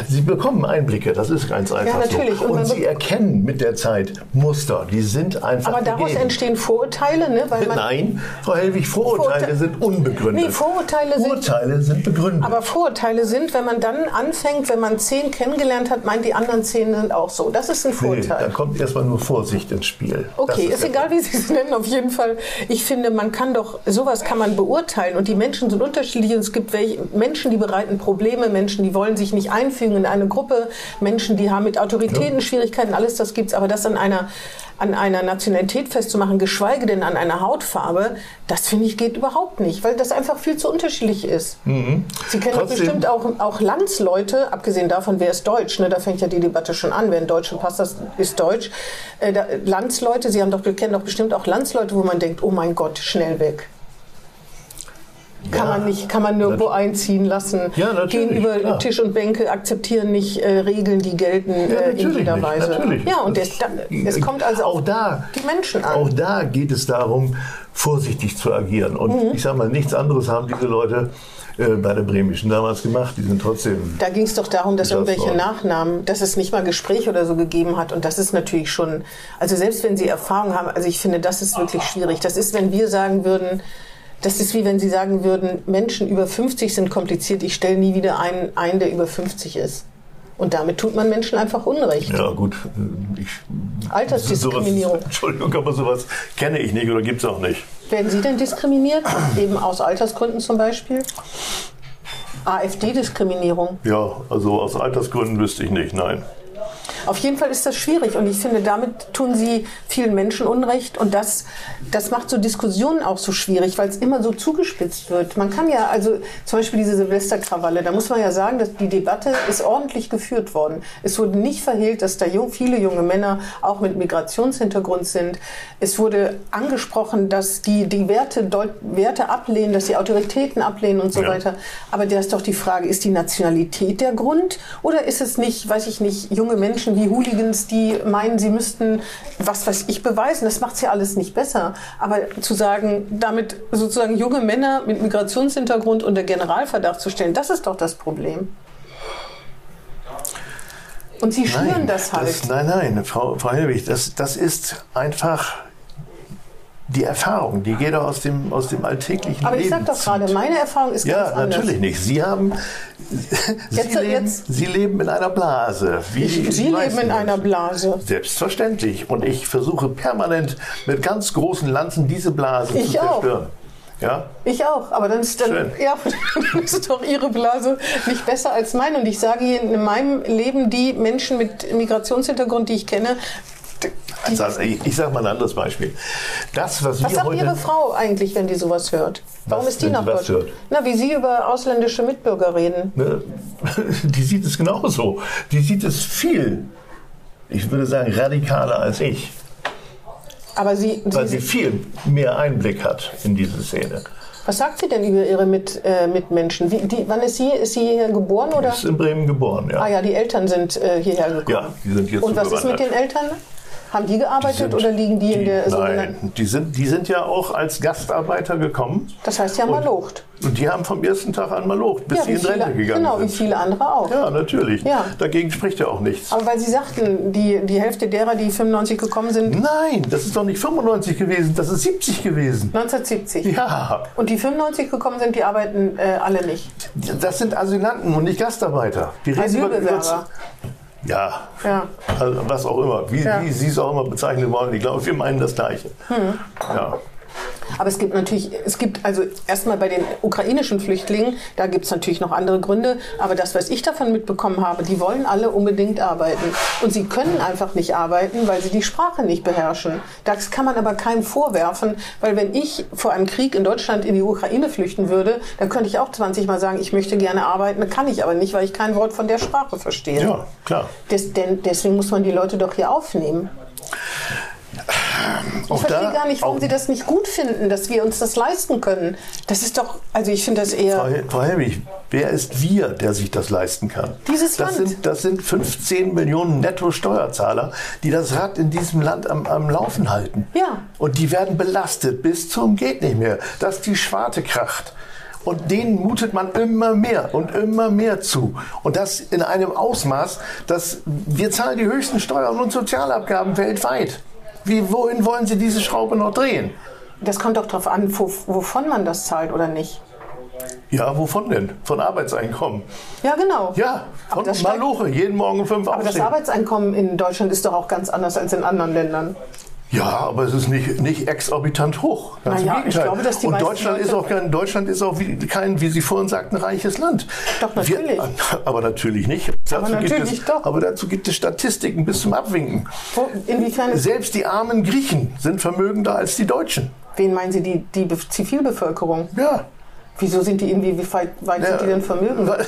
Speaker 3: Sie bekommen Einblicke, das ist ganz einfach
Speaker 2: ja, natürlich.
Speaker 3: so. Und, und Sie erkennen mit der Zeit Muster, die sind einfach
Speaker 2: Aber daraus
Speaker 3: gegeben.
Speaker 2: entstehen Vorurteile, ne?
Speaker 3: Nein, Frau Helwig, Vorurteile Vorurte sind unbegründet.
Speaker 2: Nee, Vorurteile sind,
Speaker 3: Vorurteile sind begründet.
Speaker 2: Aber Vorurteile sind, wenn man dann anfängt, wenn man zehn kennengelernt hat, meint die anderen zehn sind auch so. Das ist ein Vorurteil.
Speaker 3: Nee, da kommt erstmal nur Vorsicht ins Spiel.
Speaker 2: Okay, ist, ist egal, wie Sie es nennen, auf jeden Fall. Ich finde, man kann doch, sowas kann man beurteilen und die Menschen sind unterschiedlich und es gibt welche, Menschen, die bereiten Probleme, Menschen, die wollen sich nicht einfügen in eine Gruppe, Menschen, die haben mit Autoritäten Schwierigkeiten, alles das gibt's, aber das an einer an einer Nationalität festzumachen, geschweige denn an einer Hautfarbe, das finde ich geht überhaupt nicht, weil das einfach viel zu unterschiedlich ist. Mhm. Sie kennen doch bestimmt auch, auch Landsleute, abgesehen davon, wer ist Deutsch, ne, da fängt ja die Debatte schon an, wer einen deutschen Pass hat, ist Deutsch. Äh, da, Landsleute, Sie haben doch, kennen doch bestimmt auch Landsleute, wo man denkt, oh mein Gott, schnell weg. Kann ja, man nicht, kann man nirgendwo einziehen lassen.
Speaker 3: Ja,
Speaker 2: Gehen über
Speaker 3: klar.
Speaker 2: Tisch und Bänke, akzeptieren nicht äh, Regeln, die gelten
Speaker 3: ja,
Speaker 2: äh, in jeder
Speaker 3: nicht,
Speaker 2: Weise.
Speaker 3: Natürlich.
Speaker 2: Ja, und es, es kommt also
Speaker 3: auch da,
Speaker 2: die Menschen an.
Speaker 3: Auch da geht es darum, vorsichtig zu agieren. Und mhm. ich sage mal, nichts anderes haben diese Leute äh, bei der Bremischen damals gemacht. Die sind trotzdem.
Speaker 2: Da ging es doch darum, dass irgendwelche. Nachnamen, dass es nicht mal Gespräch oder so gegeben hat. Und das ist natürlich schon, also selbst wenn Sie Erfahrung haben, also ich finde, das ist wirklich schwierig. Das ist, wenn wir sagen würden, das ist wie wenn Sie sagen würden, Menschen über 50 sind kompliziert, ich stelle nie wieder einen ein, der über 50 ist. Und damit tut man Menschen einfach Unrecht.
Speaker 3: Ja, gut.
Speaker 2: Ich, Altersdiskriminierung.
Speaker 3: Sowas, Entschuldigung, aber sowas kenne ich nicht oder gibt es auch nicht.
Speaker 2: Werden Sie denn diskriminiert? Eben aus Altersgründen zum Beispiel? AfD-Diskriminierung?
Speaker 3: Ja, also aus Altersgründen wüsste ich nicht, nein.
Speaker 2: Auf jeden Fall ist das schwierig und ich finde, damit tun sie vielen Menschen Unrecht und das, das macht so Diskussionen auch so schwierig, weil es immer so zugespitzt wird. Man kann ja, also zum Beispiel diese Silvesterkrawalle, da muss man ja sagen, dass die Debatte ist ordentlich geführt worden. Es wurde nicht verhehlt, dass da viele junge Männer auch mit Migrationshintergrund sind. Es wurde angesprochen, dass die die Werte, Werte ablehnen, dass die Autoritäten ablehnen und so ja. weiter. Aber da ist doch die Frage, ist die Nationalität der Grund oder ist es nicht, weiß ich nicht, junge Menschen, wie Hooligans, die meinen, sie müssten, was weiß ich, beweisen. Das macht es ja alles nicht besser. Aber zu sagen, damit sozusagen junge Männer mit Migrationshintergrund unter Generalverdacht zu stellen, das ist doch das Problem. Und sie
Speaker 3: nein,
Speaker 2: das halt.
Speaker 3: Das, nein, nein, Frau, Frau Helwig, das, das ist einfach die Erfahrung, die geht aus dem, aus dem alltäglichen
Speaker 2: Aber ich
Speaker 3: sage
Speaker 2: doch gerade, meine Erfahrung ist
Speaker 3: ja,
Speaker 2: ganz anders.
Speaker 3: Ja, natürlich nicht. Sie haben, Sie,
Speaker 2: jetzt,
Speaker 3: leben,
Speaker 2: jetzt,
Speaker 3: Sie leben in einer Blase.
Speaker 2: Wie ich, Sie leben in einer Blase.
Speaker 3: Selbstverständlich. Und ich versuche permanent mit ganz großen Lanzen diese Blase
Speaker 2: ich
Speaker 3: zu
Speaker 2: Auch.
Speaker 3: zerstören. Ja?
Speaker 2: Ich auch, aber dann ist, dann, ja, [laughs] dann ist doch Ihre Blase nicht besser als meine. Und ich sage Ihnen, in meinem Leben die Menschen mit Migrationshintergrund, die ich kenne,
Speaker 3: also, ich, ich sage mal ein anderes Beispiel. Das, was,
Speaker 2: was sagt Ihre Frau eigentlich, wenn die sowas hört? Warum
Speaker 3: was,
Speaker 2: ist die nach Deutschland? Na, wie Sie über ausländische Mitbürger reden.
Speaker 3: Ne? [laughs] Die sieht es genauso. Die sieht es viel, ich würde sagen, radikaler als ich.
Speaker 2: Aber sie,
Speaker 3: Weil sie, sie viel mehr Einblick hat in diese Szene.
Speaker 2: Was sagt sie denn über ihre Mit, äh, Mitmenschen? Wie, die, wann ist sie? Ist sie hierher geboren? Oder?
Speaker 3: Ist in Bremen geboren, ja.
Speaker 2: Ah ja, die Eltern sind äh, hierher gekommen.
Speaker 3: Ja, die sind jetzt
Speaker 2: Und was ist mit den Eltern? Haben die gearbeitet die sind, oder liegen die, die, in der
Speaker 3: Nein, die sind, die sind ja auch als Gastarbeiter gekommen.
Speaker 2: Das heißt, die haben malocht.
Speaker 3: Und die haben vom ersten Tag an malocht, bis
Speaker 2: ja,
Speaker 3: sie in Rente
Speaker 2: viele,
Speaker 3: gegangen
Speaker 2: genau,
Speaker 3: sind.
Speaker 2: Genau, wie viele andere auch.
Speaker 3: Ja, natürlich.
Speaker 2: Ja.
Speaker 3: Dagegen spricht ja auch nichts.
Speaker 2: Aber weil Sie sagten, die, die Hälfte derer, die 95 gekommen sind...
Speaker 3: Nein, das ist doch nicht 95 gewesen, das ist 70 gewesen.
Speaker 2: 1970?
Speaker 3: Ja.
Speaker 2: Und die 95 gekommen sind, die arbeiten äh, alle nicht?
Speaker 3: Das sind Asylanten und nicht Gastarbeiter. Die reden
Speaker 2: Asylbewerber.
Speaker 3: Ja,
Speaker 2: ja.
Speaker 3: Also was auch immer, wie,
Speaker 2: ja.
Speaker 3: wie Sie es auch immer bezeichnen wollen. Ich glaube, wir meinen das Gleiche.
Speaker 2: Hm.
Speaker 3: Ja.
Speaker 2: Aber es gibt natürlich, es gibt also erstmal bei den ukrainischen Flüchtlingen, da gibt es natürlich noch andere Gründe, aber das, was ich davon mitbekommen habe, die wollen alle unbedingt arbeiten. Und sie können einfach nicht arbeiten, weil sie die Sprache nicht beherrschen. Das kann man aber keinem vorwerfen, weil wenn ich vor einem Krieg in Deutschland in die Ukraine flüchten würde, dann könnte ich auch 20 Mal sagen, ich möchte gerne arbeiten, kann ich aber nicht, weil ich kein Wort von der Sprache verstehe.
Speaker 3: Ja, klar.
Speaker 2: Des, denn, deswegen muss man die Leute doch hier aufnehmen. Ich
Speaker 3: Auch
Speaker 2: verstehe
Speaker 3: da-
Speaker 2: gar nicht, warum Sie das nicht gut finden, dass wir uns das leisten können. Das ist doch, also ich finde das
Speaker 3: Frau,
Speaker 2: eher.
Speaker 3: Hel- Frau Helwig, wer ist wir, der sich das leisten kann?
Speaker 2: Dieses
Speaker 3: das
Speaker 2: Land.
Speaker 3: Sind, das sind 15 Millionen Netto-Steuerzahler, die das Rad in diesem Land am, am Laufen halten.
Speaker 2: Ja.
Speaker 3: Und die werden belastet bis zum geht nicht mehr, dass die Schwarte kracht. Und denen mutet man immer mehr und immer mehr zu. Und das in einem Ausmaß, dass wir zahlen die höchsten Steuern und Sozialabgaben weltweit. Wie, wohin wollen Sie diese Schraube noch drehen?
Speaker 2: Das kommt doch darauf an, wo, wovon man das zahlt oder nicht.
Speaker 3: Ja, wovon denn? Von Arbeitseinkommen.
Speaker 2: Ja, genau.
Speaker 3: Ja, von
Speaker 2: das
Speaker 3: Maloche, jeden Morgen fünf
Speaker 2: Aber das
Speaker 3: aufstehen.
Speaker 2: Arbeitseinkommen in Deutschland ist doch auch ganz anders als in anderen Ländern.
Speaker 3: Ja, aber es ist nicht, nicht exorbitant hoch. Ganz im
Speaker 2: Naja, ich
Speaker 3: Gegenteil.
Speaker 2: glaube, dass die
Speaker 3: Und Deutschland ist auch kein, Deutschland ist auch wie, kein, wie Sie vorhin sagten, reiches Land.
Speaker 2: Doch, natürlich.
Speaker 3: Wir, [laughs] aber natürlich nicht. Dazu gibt
Speaker 2: natürlich
Speaker 3: es,
Speaker 2: doch.
Speaker 3: Aber dazu gibt es Statistiken bis zum Abwinken.
Speaker 2: Wo, inwiefern
Speaker 3: Selbst die armen Griechen sind vermögender als die Deutschen.
Speaker 2: wen meinen Sie, die, die Be- Zivilbevölkerung?
Speaker 3: Ja.
Speaker 2: Wieso sind die irgendwie, wie weit, weit sind die denn vermögend?
Speaker 3: Weil-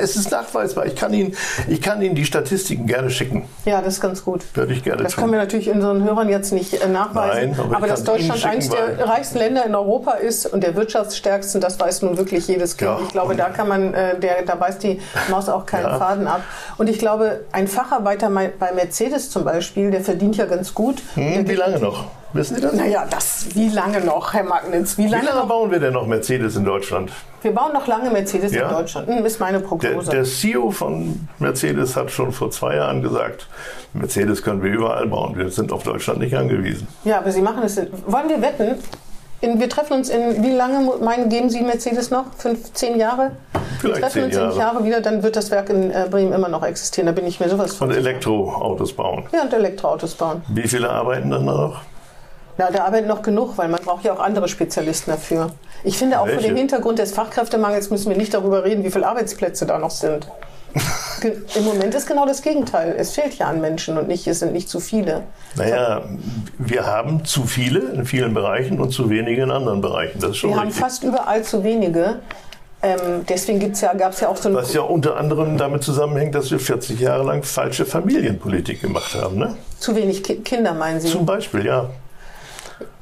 Speaker 3: Es ist nachweisbar. Ich kann Ihnen, ich kann Ihnen die Statistiken gerne schicken.
Speaker 2: Ja, das ist ganz gut.
Speaker 3: Würde ich gerne
Speaker 2: Das
Speaker 3: tun.
Speaker 2: können wir natürlich unseren Hörern jetzt nicht äh, nachweisen.
Speaker 3: Nein, aber ich
Speaker 2: aber dass Deutschland eines der reichsten Länder in Europa ist und der wirtschaftsstärksten, das weiß nun wirklich jedes Kind.
Speaker 3: Ja,
Speaker 2: ich glaube, da kann man, äh, der, da beißt die Maus auch keinen
Speaker 3: Ja.
Speaker 2: Faden ab. Und ich glaube, ein Facharbeiter bei Mercedes zum Beispiel, der verdient ja ganz gut.
Speaker 3: Hm, wie lange noch? Wissen Sie das?
Speaker 2: Naja, das, wie lange noch, Herr Magnitz? Wie
Speaker 3: Wie
Speaker 2: lange,
Speaker 3: lange
Speaker 2: noch?
Speaker 3: bauen wir denn noch Mercedes in Deutschland?
Speaker 2: Wir bauen noch lange Mercedes
Speaker 3: Ja?
Speaker 2: in Deutschland. Hm, ist meine
Speaker 3: Der,
Speaker 2: Prognose.
Speaker 3: der CEO von Mercedes hat schon vor zwei Jahren gesagt, Mercedes können wir überall bauen. Wir sind auf Deutschland nicht angewiesen.
Speaker 2: Ja, aber Sie machen es. In, wollen wir wetten? In, wir treffen uns in, wie lange meinen, geben Sie Mercedes noch? Fünf, zehn Jahre?
Speaker 3: Vielleicht
Speaker 2: wir treffen
Speaker 3: zehn
Speaker 2: uns in
Speaker 3: Jahre.
Speaker 2: Jahre wieder, dann wird das Werk in äh, Bremen immer noch existieren. Da bin ich mir sowas von.
Speaker 3: Und Elektroautos bauen.
Speaker 2: Ja, und Elektroautos bauen.
Speaker 3: Wie viele arbeiten dann noch?
Speaker 2: Na, da arbeiten noch genug, weil man braucht ja auch andere Spezialisten dafür. Ich finde auch vor
Speaker 3: Welche?
Speaker 2: dem Hintergrund des Fachkräftemangels müssen wir nicht darüber reden, wie viele Arbeitsplätze da noch sind. Im Moment ist genau das Gegenteil. Es fehlt ja an Menschen und nicht, es sind nicht zu viele.
Speaker 3: Naja, wir haben zu viele in vielen Bereichen und zu wenige in anderen Bereichen. Das ist schon
Speaker 2: Wir haben
Speaker 3: richtig.
Speaker 2: fast überall zu wenige. Ähm, deswegen gibt's ja, gab es ja auch so ein
Speaker 3: Was ja unter anderem damit zusammenhängt, dass wir 40 Jahre lang falsche Familienpolitik gemacht haben. Ne?
Speaker 2: zu wenig Ki Kinder, meinen Sie?
Speaker 3: Zum Beispiel, ja.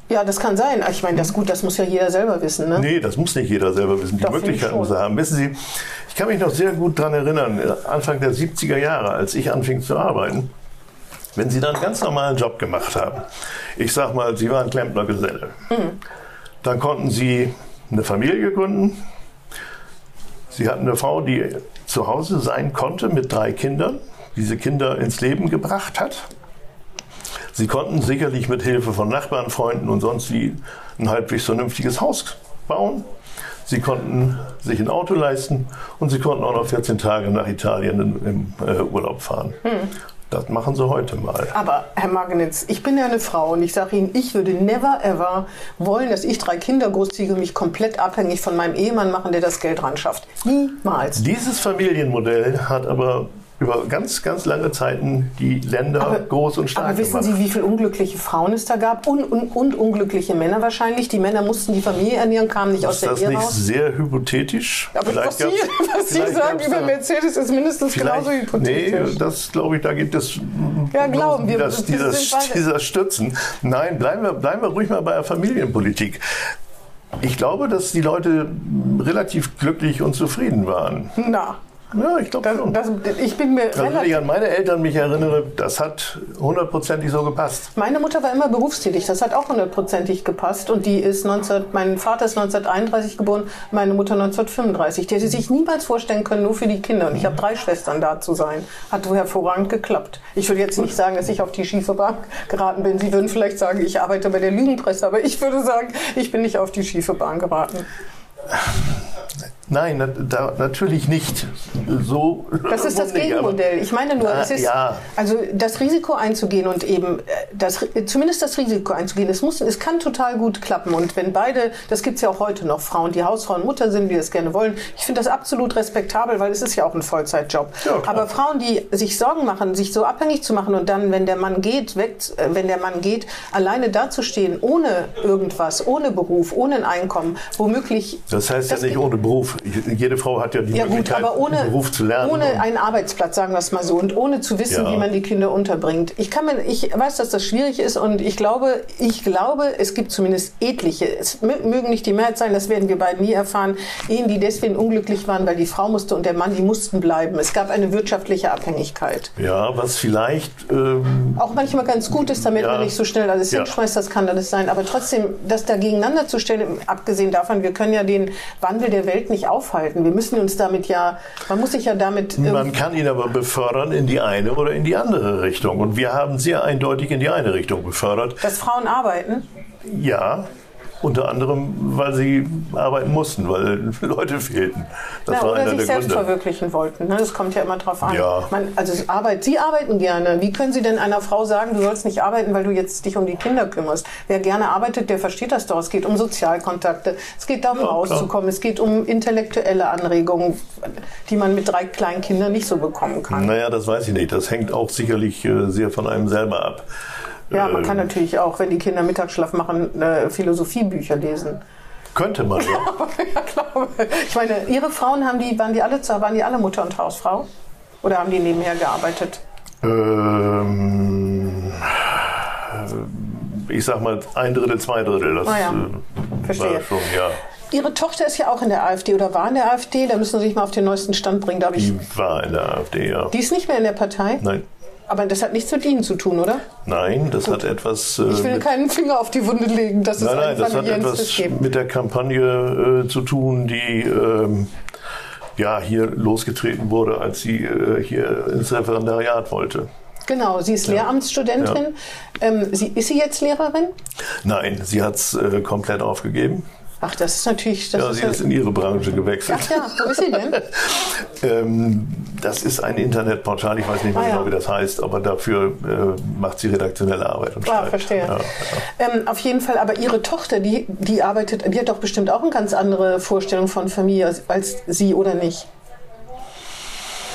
Speaker 2: Ja, das kann sein. Ich meine, das gut, das muss ja jeder selber wissen. Ne?
Speaker 3: Nee, das muss nicht jeder selber wissen. Die
Speaker 2: Doch,
Speaker 3: Möglichkeit muss er haben. Wissen Sie, ich kann mich noch sehr gut daran erinnern, Anfang der 70er Jahre, als ich anfing zu arbeiten, wenn Sie dann einen ganz normalen Job gemacht haben, ich sag mal, Sie waren Klempnergeselle,
Speaker 2: Mhm.
Speaker 3: dann konnten Sie eine Familie gründen. Sie hatten eine Frau, die zu Hause sein konnte mit drei Kindern, diese Kinder ins Leben gebracht hat. Sie konnten sicherlich mit Hilfe von Nachbarn, Freunden und sonst wie ein halbwegs vernünftiges Haus bauen. Sie konnten sich ein Auto leisten und sie konnten auch noch 14 Tage nach Italien im, im äh, Urlaub fahren. Das machen sie heute mal.
Speaker 2: Aber Herr Magnitz, ich bin ja eine Frau und ich sage Ihnen, ich würde never ever wollen, dass ich drei Kinder großziehe und mich komplett abhängig von meinem Ehemann machen, der das Geld ran schafft. Niemals.
Speaker 3: Dieses Familienmodell hat aber über ganz, ganz lange Zeiten die Länder groß und stark
Speaker 2: aber wissen
Speaker 3: gemacht.
Speaker 2: Sie, wie viele unglückliche Frauen es da gab? Und, und, und unglückliche Männer wahrscheinlich. Die Männer mussten die Familie ernähren, kamen nicht aus
Speaker 3: ist
Speaker 2: der
Speaker 3: das
Speaker 2: Ehe
Speaker 3: nicht
Speaker 2: raus.
Speaker 3: sehr hypothetisch?
Speaker 2: Aber was Sie, [laughs] was Sie
Speaker 3: vielleicht
Speaker 2: sagen über Mercedes ist mindestens genauso
Speaker 3: Vielleicht,
Speaker 2: hypothetisch.
Speaker 3: nee, das glaube ich, da gibt es
Speaker 2: Ja, glauben wir,
Speaker 3: das,
Speaker 2: wir
Speaker 3: die das,
Speaker 2: sind beide-
Speaker 3: die das stützen. Nein, bleiben wir, bleiben wir ruhig mal bei der Familienpolitik. Ich glaube, dass die Leute relativ glücklich und zufrieden waren.
Speaker 2: Na,
Speaker 3: Ja, ich glaube
Speaker 2: das, ich bin mir
Speaker 3: Also wenn
Speaker 2: relativ
Speaker 3: ich an meine Eltern mich erinnere, das hat hundertprozentig so gepasst.
Speaker 2: Meine Mutter war immer berufstätig, das hat auch hundertprozentig gepasst. Und die ist 19, mein Vater ist 1931 geboren, meine Mutter 1935. Die hätte sich niemals vorstellen können, nur für die Kinder. Und ich habe drei Schwestern da zu sein. Hat so hervorragend geklappt. Ich würde jetzt nicht sagen, dass ich auf die schiefe Bank geraten bin. Sie würden vielleicht sagen, ich arbeite bei der Lügenpresse, aber ich würde sagen, ich bin nicht auf die schiefe Bahn geraten.
Speaker 3: Nein, na, da, natürlich nicht. So
Speaker 2: Das ist das [laughs] Gegenmodell. Ich meine nur,
Speaker 3: Ah,
Speaker 2: es ist
Speaker 3: ja.
Speaker 2: also das Risiko einzugehen und eben äh, das, zumindest das Risiko einzugehen. Es, muss, es kann total gut klappen. Und wenn beide, das gibt es ja auch heute noch, Frauen, die Hausfrau und Mutter sind, die das gerne wollen, ich finde das absolut respektabel, weil es ist ja auch ein Vollzeitjob. Ja, Aber Frauen, die sich Sorgen machen, sich so abhängig zu machen und dann, wenn der Mann geht, weg, äh, wenn der Mann geht, alleine dazustehen, ohne irgendwas, ohne Beruf, ohne ein Einkommen, womöglich.
Speaker 3: Das heißt ja nicht ohne Beruf. Jede Frau hat ja die ja, Möglichkeit, gut, ohne, einen Beruf zu lernen.
Speaker 2: Ohne einen Arbeitsplatz, sagen wir es mal so, und ohne zu wissen, ja. wie man die Kinder unterbringt. Ich kann mir, ich weiß, dass das schwierig ist und ich glaube, ich glaube, es gibt zumindest etliche. Es mögen nicht die Mehrheit sein, das werden wir beide nie erfahren. Ehen, die deswegen unglücklich waren, weil die Frau musste und der Mann, die mussten bleiben. Es gab eine wirtschaftliche Abhängigkeit.
Speaker 3: Ja, was vielleicht
Speaker 2: ähm, auch manchmal ganz gut ist, damit ja. man nicht so schnell alles ja. hinschmeißt. Das kann alles sein. Aber trotzdem, das da gegeneinander zu stellen, abgesehen davon, wir können ja den Wandel der Welt nicht aufhalten. Wir müssen uns damit ja, man muss sich ja damit.
Speaker 3: Man kann ihn aber befördern in die eine oder in die andere Richtung. Und wir haben sehr eindeutig in die eine Richtung befördert.
Speaker 2: Dass Frauen arbeiten?
Speaker 3: Ja. Unter anderem, weil sie arbeiten mussten, weil [laughs] Leute fehlten.
Speaker 2: Das ja, war oder sich selbst Gründe. verwirklichen wollten. Ne? Das kommt ja immer drauf an. Ja. Man, also Arbeit, Sie arbeiten gerne. Wie können Sie denn einer Frau sagen, du sollst nicht arbeiten, weil du jetzt dich um die Kinder kümmerst? Wer gerne arbeitet, der versteht das doch. Es geht um Sozialkontakte. Es geht darum, ja, rauszukommen. Es geht um intellektuelle Anregungen, die man mit drei kleinen Kindern nicht so bekommen kann.
Speaker 3: Naja, das weiß ich nicht. Das hängt auch sicherlich äh, sehr von einem selber ab.
Speaker 2: Ja, man kann ähm, natürlich auch, wenn die Kinder Mittagsschlaf machen, äh, Philosophiebücher lesen.
Speaker 3: Könnte man, ja. [laughs]
Speaker 2: ja, klar. Ich meine, Ihre Frauen haben die, waren die alle, waren die alle Mutter und Hausfrau? Oder haben die nebenher gearbeitet? Ähm,
Speaker 3: ich sag mal ein Drittel, zwei Drittel. Das
Speaker 2: ah ja. Äh, Verstehe. Schon, ja. Ihre Tochter ist ja auch in der AfD oder war in der AfD. Da müssen Sie sich mal auf den neuesten Stand bringen. Da
Speaker 3: die war in der AfD, ja.
Speaker 2: Die ist nicht mehr in der Partei?
Speaker 3: Nein.
Speaker 2: Aber das hat nichts mit Ihnen zu tun, oder?
Speaker 3: Nein, das Gut. hat etwas.
Speaker 2: Äh, ich will keinen Finger auf die Wunde legen, dass
Speaker 3: nein, es nein, das hat etwas mit der Kampagne äh, zu tun, die ähm, ja hier losgetreten wurde, als sie äh, hier ins Referendariat wollte.
Speaker 2: Genau, sie ist ja. Lehramtsstudentin. Ja. Ähm, sie, ist sie jetzt Lehrerin?
Speaker 3: Nein, sie hat es äh, komplett aufgegeben.
Speaker 2: Ach, das ist natürlich.
Speaker 3: Das ja,
Speaker 2: ist
Speaker 3: sie ist in ihre Branche gewechselt.
Speaker 2: Ach ja, wo ist sie denn? [laughs]
Speaker 3: ähm, das ist ein Internetportal, ich weiß nicht mehr ah, genau, ja. wie das heißt, aber dafür äh, macht sie redaktionelle Arbeit und
Speaker 2: Ah, verstehe. Ja, ähm, auf jeden Fall, aber ihre Tochter, die, die arbeitet, die hat doch bestimmt auch eine ganz andere Vorstellung von Familie als, als sie, oder nicht?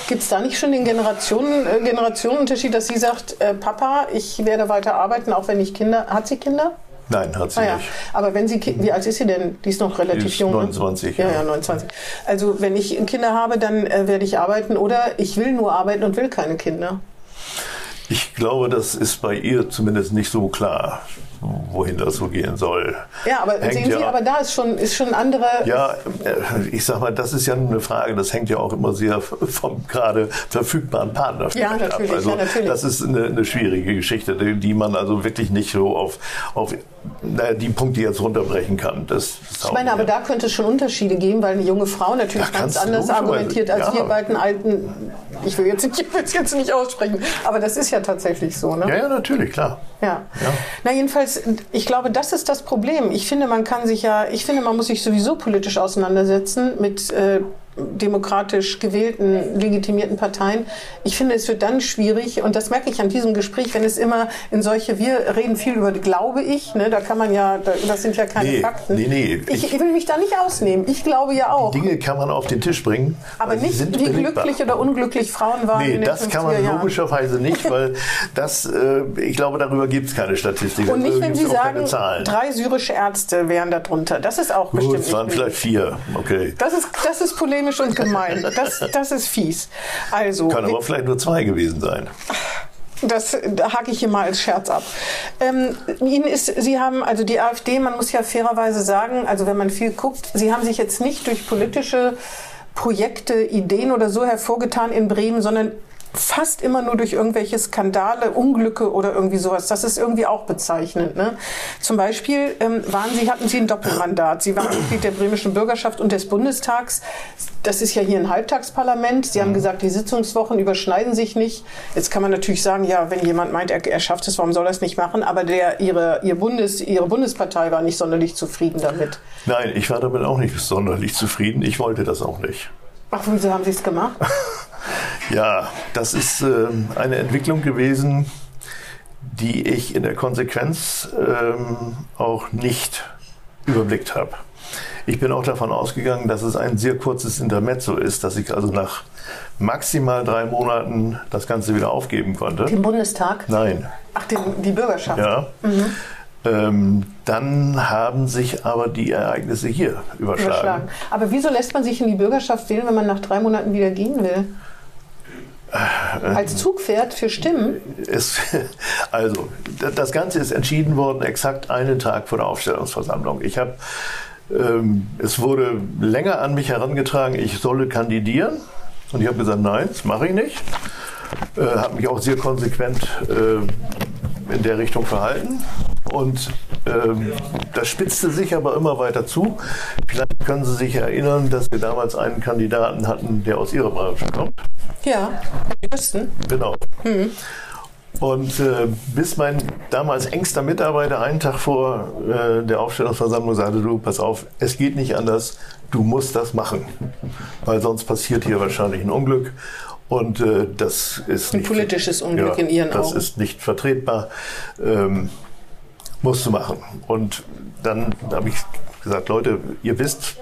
Speaker 2: Gibt es da nicht schon den Generationen, äh, Generationenunterschied, dass sie sagt, äh, Papa, ich werde weiter arbeiten, auch wenn ich Kinder. Hat sie Kinder?
Speaker 3: Nein, hat sie ah, ja. nicht.
Speaker 2: Aber wenn sie, wie alt ist sie denn? Die ist noch relativ die ist jung.
Speaker 3: 29.
Speaker 2: Ne? Ja, ja, 29. Also wenn ich Kinder habe, dann äh, werde ich arbeiten oder ich will nur arbeiten und will keine Kinder.
Speaker 3: Ich glaube, das ist bei ihr zumindest nicht so klar wohin das so gehen soll.
Speaker 2: Ja, aber hängt sehen Sie, ja, aber da ist schon, ist schon andere.
Speaker 3: Ja, äh, ich sag mal, das ist ja eine Frage, das hängt ja auch immer sehr vom gerade verfügbaren Partner
Speaker 2: ja, natürlich,
Speaker 3: ab. Also,
Speaker 2: ja, natürlich.
Speaker 3: Das ist eine, eine, schwierige Geschichte, die man also wirklich nicht so auf, auf die Punkte jetzt runterbrechen kann. Das,
Speaker 2: das ich meine, aber da könnte es schon Unterschiede geben, weil eine junge Frau natürlich ganz anders argumentiert als ja. wir beiden alten. Ich will jetzt ich will jetzt nicht aussprechen, aber das ist ja tatsächlich so. Ne?
Speaker 3: Ja, ja, natürlich, klar.
Speaker 2: Ja. ja. Na jedenfalls, ich glaube, das ist das Problem. Ich finde, man kann sich ja, ich finde, man muss sich sowieso politisch auseinandersetzen mit äh, demokratisch gewählten, legitimierten Parteien. Ich finde, es wird dann schwierig, und das merke ich an diesem Gespräch, wenn es immer in solche, wir reden viel über, glaube ich, ne, da kann man ja, das sind ja keine nee, Fakten.
Speaker 3: Nee, nee.
Speaker 2: Ich, ich, will mich da nicht ausnehmen. Ich glaube ja auch.
Speaker 3: Dinge kann man auf den Tisch bringen.
Speaker 2: Aber nicht, wie belegbar. glücklich oder unglücklich Frauen waren. Nee,
Speaker 3: in den das kann man Jahren. logischerweise nicht, weil [laughs] das, äh, ich glaube, darüber gibt es keine Statistik.
Speaker 2: Und nicht, wenn Sie sagen, drei syrische Ärzte wären darunter. Das ist auch Gut, bestimmt.
Speaker 3: Es waren vielleicht vier, okay.
Speaker 2: Das ist, das ist polemisch polemisch und gemein. Das, das ist fies. Also,
Speaker 3: Kann aber vielleicht nur zwei gewesen sein.
Speaker 2: Das da hake ich hier mal als Scherz ab. Ähm, Ihnen ist, Sie haben, also die AfD, man muss ja fairerweise sagen, also wenn man viel guckt, Sie haben sich jetzt nicht durch politische Projekte, Ideen oder so hervorgetan in Bremen, sondern fast immer nur durch irgendwelche Skandale, Unglücke oder irgendwie sowas. Das ist irgendwie auch bezeichnend. Ne? Zum Beispiel ähm, waren Sie, hatten Sie ein Doppelmandat. Sie waren Mitglied der bremischen Bürgerschaft und des Bundestags. Das ist ja hier ein Halbtagsparlament. Sie haben mhm. gesagt, die Sitzungswochen überschneiden sich nicht. Jetzt kann man natürlich sagen, ja, wenn jemand meint, er, er schafft es, warum soll er es nicht machen? Aber der, ihre, ihr Bundes, Ihre Bundespartei war nicht sonderlich zufrieden damit.
Speaker 3: Nein, ich war damit auch nicht sonderlich zufrieden. Ich wollte das auch nicht.
Speaker 2: Ach, wieso haben Sie es gemacht? [laughs]
Speaker 3: Ja, das ist äh, eine Entwicklung gewesen, die ich in der Konsequenz ähm, auch nicht überblickt habe. Ich bin auch davon ausgegangen, dass es ein sehr kurzes Intermezzo ist, dass ich also nach maximal drei Monaten das Ganze wieder aufgeben konnte.
Speaker 2: Den Bundestag?
Speaker 3: Nein.
Speaker 2: Ach, den, die Bürgerschaft?
Speaker 3: Ja. Mhm. Ähm, dann haben sich aber die Ereignisse hier überschlagen. überschlagen.
Speaker 2: Aber wieso lässt man sich in die Bürgerschaft wählen, wenn man nach drei Monaten wieder gehen will? Als Zugpferd für Stimmen?
Speaker 3: Es, [laughs] also, das Ganze ist entschieden worden exakt einen Tag vor der Aufstellungsversammlung. Ich habe, ähm, es wurde länger an mich herangetragen, ich solle kandidieren. Und ich habe gesagt, nein, das mache ich nicht. Äh, habe mich auch sehr konsequent äh, in der Richtung verhalten. Und ähm, das spitzte sich aber immer weiter zu. Vielleicht können Sie sich erinnern, dass wir damals einen Kandidaten hatten, der aus Ihrer Branche kommt.
Speaker 2: Ja, Juristen.
Speaker 3: Genau. Mhm. Und äh, bis mein damals engster Mitarbeiter einen Tag vor äh, der Aufstellungsversammlung sagte, du, pass auf, es geht nicht anders, du musst das machen, weil sonst passiert hier wahrscheinlich ein Unglück. Und äh, das ist
Speaker 2: ein
Speaker 3: nicht,
Speaker 2: politisches Unglück
Speaker 3: ja,
Speaker 2: in Ihren
Speaker 3: das
Speaker 2: Augen.
Speaker 3: Das ist nicht vertretbar. Ähm, musst du machen. Und dann habe ich gesagt, Leute, ihr wisst,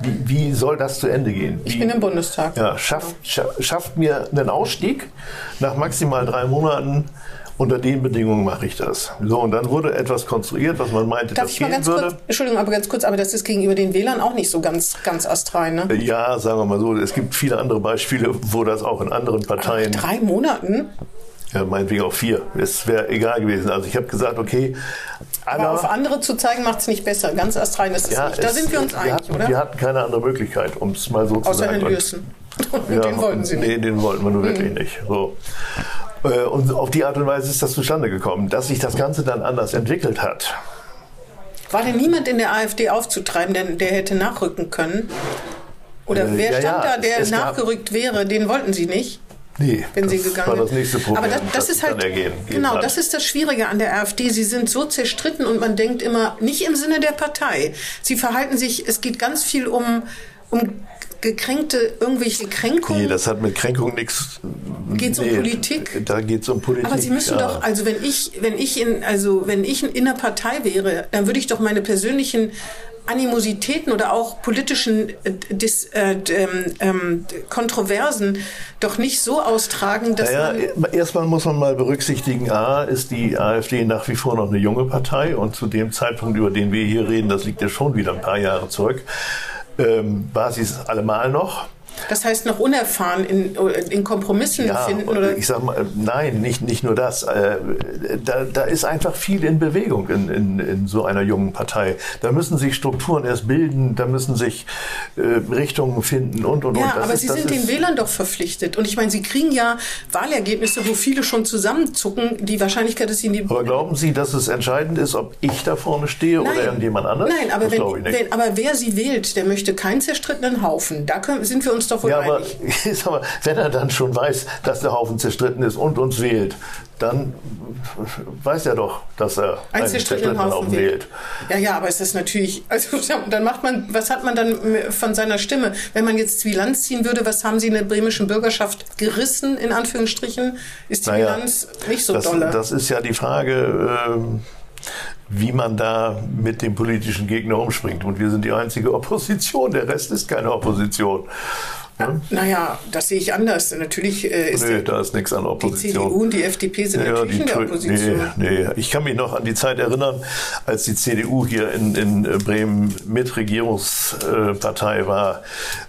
Speaker 3: wie, wie soll das zu Ende gehen? Wie,
Speaker 2: ich bin im Bundestag.
Speaker 3: Ja, schafft, schafft mir einen Ausstieg nach maximal drei Monaten. Unter den Bedingungen mache ich das. So, und dann wurde etwas konstruiert, was man meinte,
Speaker 2: Darf
Speaker 3: das
Speaker 2: ich mal
Speaker 3: gehen
Speaker 2: ganz
Speaker 3: würde.
Speaker 2: Kurz, Entschuldigung, aber ganz kurz, aber das ist gegenüber den Wählern auch nicht so ganz, ganz astrein, ne?
Speaker 3: Ja, sagen wir mal so. Es gibt viele andere Beispiele, wo das auch in anderen Parteien.
Speaker 2: Nach drei Monaten?
Speaker 3: Ja, meinetwegen auch vier. Es wäre egal gewesen. Also ich habe gesagt, okay,
Speaker 2: aber auf andere zu zeigen macht es nicht besser. Ganz astrein ist es ja, nicht. Da es, sind wir uns einig,
Speaker 3: hatten,
Speaker 2: oder?
Speaker 3: Wir hatten keine andere Möglichkeit, um es mal so
Speaker 2: Außer
Speaker 3: zu sagen.
Speaker 2: Außer Herrn Lürsen. [laughs]
Speaker 3: ja,
Speaker 2: den wollten Sie nicht.
Speaker 3: Nee, den wollten wir nur wirklich mhm. nicht. So. Äh, und auf die Art und Weise ist das zustande gekommen. Dass sich das Ganze dann anders entwickelt hat.
Speaker 2: War denn niemand in der AfD aufzutreiben, der, der hätte nachrücken können? Oder äh, wer ja, stand ja, da, der nachgerückt wäre? Den wollten Sie nicht?
Speaker 3: Nee,
Speaker 2: wenn sie gegangen
Speaker 3: war das nächste Problem.
Speaker 2: Aber das, das, ist halt
Speaker 3: ergehen,
Speaker 2: genau, das ist das Schwierige an der AfD. Sie sind so zerstritten und man denkt immer nicht im Sinne der Partei. Sie verhalten sich. Es geht ganz viel um um gekränkte irgendwelche Kränkungen.
Speaker 3: Nee, das hat mit Kränkung nichts.
Speaker 2: Geht es
Speaker 3: nee,
Speaker 2: um Politik?
Speaker 3: Da geht es um Politik.
Speaker 2: Aber Sie müssen ja. doch, also wenn ich, wenn ich in, also wenn ich in einer Partei wäre, dann würde ich doch meine persönlichen Animositäten oder auch politischen äh, Dis, äh, ähm, Kontroversen doch nicht so austragen, dass
Speaker 3: naja, man erstmal muss man mal berücksichtigen, a, ist die AfD nach wie vor noch eine junge Partei und zu dem Zeitpunkt, über den wir hier reden, das liegt ja schon wieder ein paar Jahre zurück, ähm, war sie es allemal noch.
Speaker 2: Das heißt, noch unerfahren in, in Kompromissen
Speaker 3: ja,
Speaker 2: finden? Oder?
Speaker 3: Ich sag mal, nein, nicht, nicht nur das. Äh, da, da ist einfach viel in Bewegung in, in, in so einer jungen Partei. Da müssen sich Strukturen erst bilden, da müssen sich äh, Richtungen finden und, und,
Speaker 2: ja,
Speaker 3: und.
Speaker 2: Ja, aber
Speaker 3: ist,
Speaker 2: Sie sind den Wählern doch verpflichtet. Und ich meine, Sie kriegen ja Wahlergebnisse, wo viele schon zusammenzucken. Die Wahrscheinlichkeit, dass Sie in die...
Speaker 3: Aber glauben Sie, dass es entscheidend ist, ob ich da vorne stehe
Speaker 2: nein.
Speaker 3: oder irgendjemand anderes?
Speaker 2: Nein, aber, wenn, wenn, aber wer Sie wählt, der möchte keinen zerstrittenen Haufen. Da können, sind wir uns doch wohl
Speaker 3: ja,
Speaker 2: einig. [laughs]
Speaker 3: Aber, wenn er dann schon weiß, dass der Haufen zerstritten ist und uns wählt, dann weiß er doch, dass er
Speaker 2: einen, einen zerstrittenen Haufen, Haufen wählt. Ja, ja, aber es ist natürlich, [laughs] also dann macht man, was hat man dann von seiner Stimme? Wenn man jetzt Bilanz ziehen würde, was haben Sie in der bremischen Bürgerschaft gerissen, in Anführungsstrichen? Ist die naja, Bilanz nicht so
Speaker 3: das,
Speaker 2: dolle?
Speaker 3: Das ist ja die Frage, äh, wie man da mit dem politischen Gegner umspringt. Und wir sind die einzige Opposition, der Rest ist keine Opposition.
Speaker 2: Ja? Naja, das sehe ich anders. Natürlich äh, ist
Speaker 3: nee, da ist nichts an Opposition.
Speaker 2: Die CDU und die FDP sind ja, natürlich in der Opposition.
Speaker 3: Nee, nee, ich kann mich noch an die Zeit erinnern, als die CDU hier in, in Bremen Mitregierungspartei war.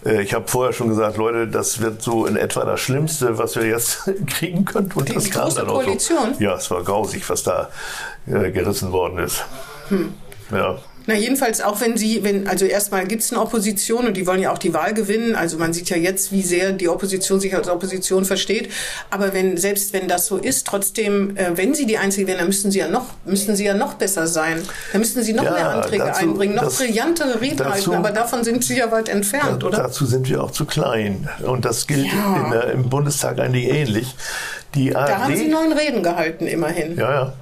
Speaker 3: Äh, ich habe vorher schon gesagt, Leute, das wird so in etwa das Schlimmste, was wir jetzt [laughs] kriegen können. Und
Speaker 2: die,
Speaker 3: das
Speaker 2: die
Speaker 3: kam dann auch
Speaker 2: Koalition?
Speaker 3: So. Ja, es war grausig, was da äh, gerissen worden ist.
Speaker 2: Hm.
Speaker 3: Ja.
Speaker 2: Na, jedenfalls auch wenn Sie, wenn, also erstmal gibt es eine Opposition und die wollen ja auch die Wahl gewinnen. Also man sieht ja jetzt, wie sehr die Opposition sich als Opposition versteht. Aber wenn, selbst wenn das so ist, trotzdem, äh, wenn Sie die Einzige wären, dann müssten Sie ja noch, müssten Sie ja noch besser sein. Dann müssten Sie noch
Speaker 3: ja,
Speaker 2: mehr Anträge
Speaker 3: dazu,
Speaker 2: einbringen, noch
Speaker 3: das,
Speaker 2: brillantere Reden
Speaker 3: dazu,
Speaker 2: halten. Aber davon sind Sie ja weit entfernt,
Speaker 3: da,
Speaker 2: oder?
Speaker 3: Dazu sind wir auch zu klein. Und das gilt
Speaker 2: Ja.
Speaker 3: der, im Bundestag eigentlich ähnlich. Die AfD,
Speaker 2: Da haben Sie neun Reden gehalten, immerhin.
Speaker 3: ja, ja.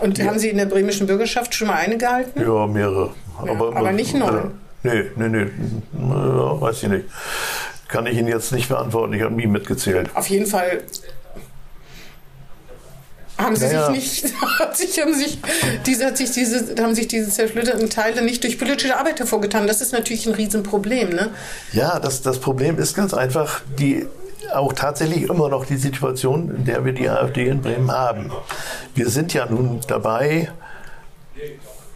Speaker 2: Und haben Sie in der bremischen Bürgerschaft schon mal eine gehalten?
Speaker 3: Ja, mehrere.
Speaker 2: aber nicht neun.
Speaker 3: Äh, nee, nee, nee. Ja, weiß ich nicht. Kann ich Ihnen jetzt nicht beantworten. Ich habe nie mitgezählt.
Speaker 2: Auf jeden Fall haben sie
Speaker 3: Naja.
Speaker 2: sich nicht, [laughs] hat sich, haben sich, diese, hat sich diese, haben sich diese zersplitterten Teile nicht durch politische Arbeit hervorgetan. Das ist natürlich ein Riesenproblem, ne?
Speaker 3: Ja, das, das Problem ist ganz einfach die auch tatsächlich immer noch die Situation, in der wir die AfD in Bremen haben. Wir sind ja nun dabei,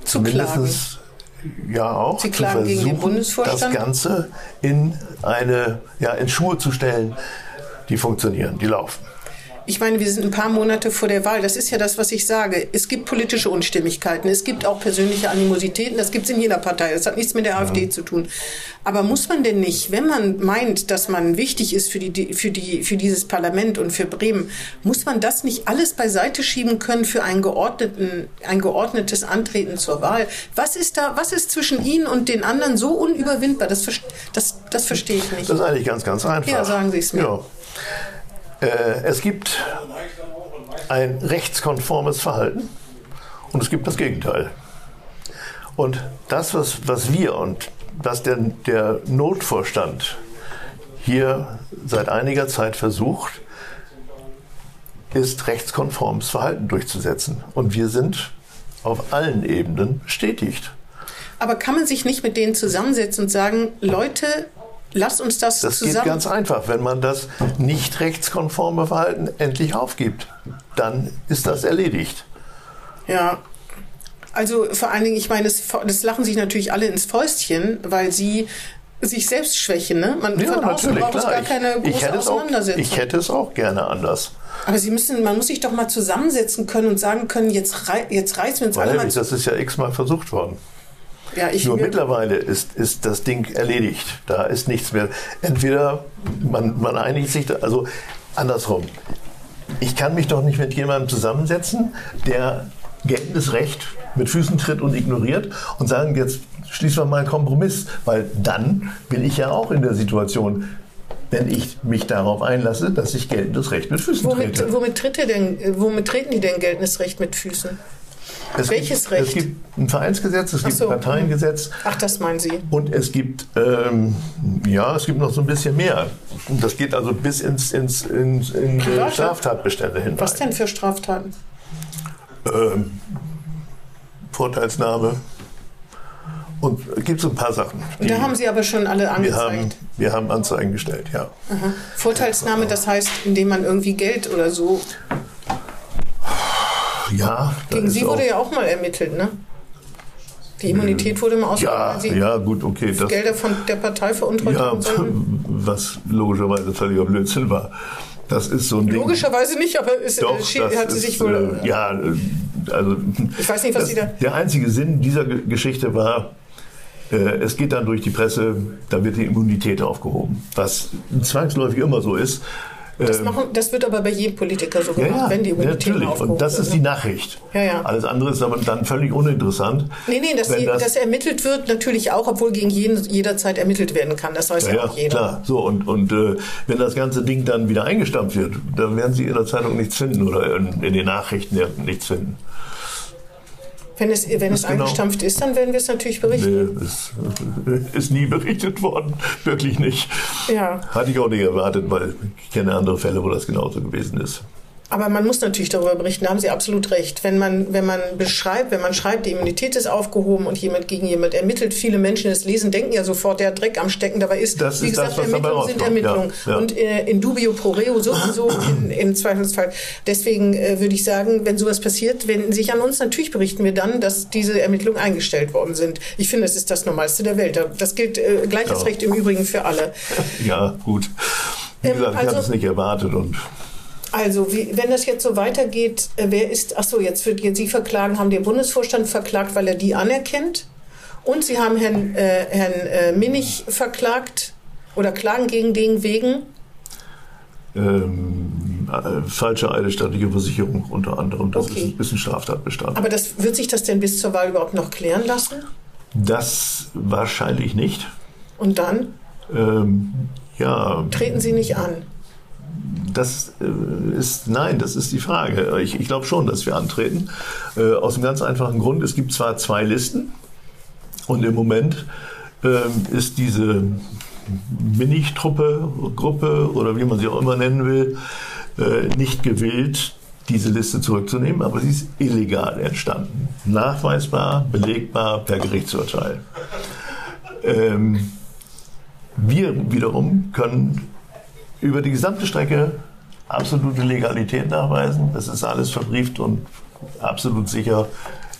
Speaker 2: Zu klagen.
Speaker 3: mindestens ja auch zu versuchen, das Ganze in eine ja in Schuhe zu stellen, die funktionieren, die laufen.
Speaker 2: Ich meine, wir sind ein paar Monate vor der Wahl. Das ist ja das, was ich sage. Es gibt politische Unstimmigkeiten. Es gibt auch persönliche Animositäten. Das gibt es in jeder Partei. Das hat nichts mit der AfD zu tun. Aber muss man denn nicht, wenn man meint, dass man wichtig ist für, die, für, die, für dieses Parlament und für Bremen, muss man das nicht alles beiseite schieben können für einen geordneten, ein geordnetes Antreten zur Wahl? Was ist da, was ist zwischen Ihnen und den anderen so unüberwindbar? Das, das, das verstehe ich nicht.
Speaker 3: Das ist eigentlich ganz, ganz einfach.
Speaker 2: Ja, sagen Sie es mir.
Speaker 3: Ja. Äh, es gibt ein rechtskonformes Verhalten und es gibt das Gegenteil. Und das, was, was wir und was der, der Notvorstand hier seit einiger Zeit versucht, ist rechtskonformes Verhalten durchzusetzen. Und wir sind auf allen Ebenen bestätigt.
Speaker 2: Aber kann man sich nicht mit denen zusammensetzen und sagen, Leute, lasst uns das,
Speaker 3: Das geht
Speaker 2: zusammen.
Speaker 3: ganz einfach. Wenn man das nicht rechtskonforme Verhalten endlich aufgibt, dann ist das erledigt.
Speaker 2: ja. Also vor allen Dingen, ich meine, das, das lachen sich natürlich alle ins Fäustchen, weil sie sich selbst schwächen. Ne? Man, von außen braucht es gar keine
Speaker 3: Ich, ich,
Speaker 2: große
Speaker 3: hätte es auch,
Speaker 2: Auseinandersetzung.
Speaker 3: ich hätte es auch gerne anders.
Speaker 2: Aber sie müssen, man muss sich doch mal zusammensetzen können und sagen können, jetzt, rei jetzt reißen wir uns alle
Speaker 3: Weil
Speaker 2: mal
Speaker 3: das ist ja x-mal versucht worden.
Speaker 2: Ja,
Speaker 3: Nur mittlerweile ist, ist das Ding erledigt. Da ist nichts mehr. Entweder man, man einigt sich, da, also andersrum. Ich kann mich doch nicht mit jemandem zusammensetzen, der geltendes Recht mit Füßen tritt und ignoriert und sagen, jetzt schließen wir mal einen Kompromiss, weil dann bin ich ja auch in der Situation, wenn ich mich darauf einlasse, dass ich geltendes Recht mit Füßen
Speaker 2: womit,
Speaker 3: trete.
Speaker 2: womit, tritt denn, womit treten die denn geltendes Recht mit Füßen?
Speaker 3: Es
Speaker 2: welches
Speaker 3: gibt,
Speaker 2: Recht?
Speaker 3: Es gibt ein Vereinsgesetz, es
Speaker 2: Ach
Speaker 3: gibt
Speaker 2: so.
Speaker 3: ein Parteiengesetz,
Speaker 2: Ach, das meinen Sie.
Speaker 3: Und es gibt, ähm, ja, es gibt noch so ein bisschen mehr. Und das geht also bis ins, ins, ins in
Speaker 2: Private?
Speaker 3: Straftatbestände hinein.
Speaker 2: Was denn für Straftaten?
Speaker 3: Ähm, Vorteilsnahme. Und es gibt so ein paar Sachen.
Speaker 2: Da haben Sie aber schon alle
Speaker 3: wir
Speaker 2: angezeigt.
Speaker 3: haben, wir haben Anzeigen gestellt, ja.
Speaker 2: Vorteilsnahme, das heißt, indem man irgendwie Geld oder so.
Speaker 3: Ja,
Speaker 2: Gegen Sie wurde ja auch mal ermittelt, ne? Die Immunität wurde mal ausgegangen,
Speaker 3: ja, ja, gut, okay. Das,
Speaker 2: Gelder von der Partei veruntreut
Speaker 3: ja, was logischerweise völliger Blödsinn war. Das ist so ein Ding.
Speaker 2: Logischerweise nicht, aber es
Speaker 3: Doch,
Speaker 2: äh, schien-
Speaker 3: das
Speaker 2: hat sie
Speaker 3: ist,
Speaker 2: sich wohl.
Speaker 3: Äh, ja, äh, also.
Speaker 2: Ich weiß nicht, was
Speaker 3: das,
Speaker 2: Sie da-
Speaker 3: Der einzige Sinn dieser Ge- Geschichte war, äh, es geht dann durch die Presse, da wird die Immunität aufgehoben. Was zwangsläufig immer so ist.
Speaker 2: Das,
Speaker 3: Ähm,
Speaker 2: machen, das wird aber bei jedem Politiker so
Speaker 3: ja,
Speaker 2: gemacht,
Speaker 3: ja,
Speaker 2: wenn die Immunität
Speaker 3: natürlich.
Speaker 2: aufgehoben
Speaker 3: Und das ist
Speaker 2: wird,
Speaker 3: die
Speaker 2: ne?
Speaker 3: Nachricht.
Speaker 2: Ja, ja.
Speaker 3: Alles andere ist dann völlig uninteressant.
Speaker 2: Nee, nee, dass, die,
Speaker 3: das-
Speaker 2: dass ermittelt wird, natürlich auch, obwohl gegen jeden jederzeit ermittelt werden kann. Das weiß ja,
Speaker 3: Ja,
Speaker 2: auch jeder.
Speaker 3: klar. So, und, und äh, wenn das ganze Ding dann wieder eingestampft wird, dann werden Sie in der Zeitung nichts finden oder in, in den Nachrichten nichts finden.
Speaker 2: Wenn es, wenn es
Speaker 3: genau.
Speaker 2: eingestampft ist, dann werden wir es natürlich berichten.
Speaker 3: Nee, es [laughs] ist nie berichtet worden. Wirklich nicht.
Speaker 2: Ja.
Speaker 3: Hatte ich auch nicht erwartet, weil ich kenne andere Fälle, wo das genauso gewesen ist.
Speaker 2: Aber man muss natürlich darüber berichten, da haben Sie absolut recht. Wenn man, wenn man beschreibt, wenn man schreibt, die Immunität ist aufgehoben und jemand gegen jemand ermittelt, viele Menschen, die das lesen, denken ja sofort, der Dreck am Stecken. Dabei ist,
Speaker 3: Das
Speaker 2: wie
Speaker 3: ist
Speaker 2: gesagt,
Speaker 3: das,
Speaker 2: Ermittlungen sind. Ermittlungen.
Speaker 3: Ja, ja.
Speaker 2: Und äh, in dubio pro reo sowieso [clears throat] in, im Zweifelsfall. Deswegen äh, würde ich sagen, wenn sowas passiert, wenden Sie sich an uns. Natürlich berichten wir dann, dass diese Ermittlungen eingestellt worden sind. Ich finde, das ist das Normalste der Welt. Das gilt äh, gleiches
Speaker 3: Ja.
Speaker 2: Recht im Übrigen für alle. [laughs]
Speaker 3: Ja, gut. Wie
Speaker 2: Ähm,
Speaker 3: gesagt, ich
Speaker 2: also-
Speaker 3: hatte es nicht erwartet und
Speaker 2: Also, wie, wenn das jetzt so weitergeht, äh, wer ist, ach so, jetzt wird jetzt Sie verklagen, haben den Bundesvorstand verklagt, weil er die anerkennt. Und Sie haben Herrn, äh, Herrn äh, Minnig verklagt oder klagen gegen den wegen.
Speaker 3: ähm, äh, falsche eidesstattliche Versicherung unter anderem. Das
Speaker 2: Okay.
Speaker 3: ist, ist ein Straftatbestand.
Speaker 2: Aber das, wird sich das denn bis zur Wahl überhaupt noch klären lassen?
Speaker 3: das wahrscheinlich nicht.
Speaker 2: Und dann
Speaker 3: Ähm, ja,
Speaker 2: treten Sie nicht an.
Speaker 3: Das äh, ist, nein, das ist die Frage. Ich, ich glaube schon, dass wir antreten. Äh, aus einem ganz einfachen Grund. Es gibt zwar zwei Listen und im Moment ähm, ist diese Minich-Truppe, Gruppe oder wie man sie auch immer nennen will, äh, nicht gewillt, diese Liste zurückzunehmen, aber sie ist illegal entstanden. Nachweisbar, belegbar per Gerichtsurteil. Ähm, wir wiederum können über die gesamte Strecke absolute Legalität nachweisen. Das ist alles verbrieft und absolut sicher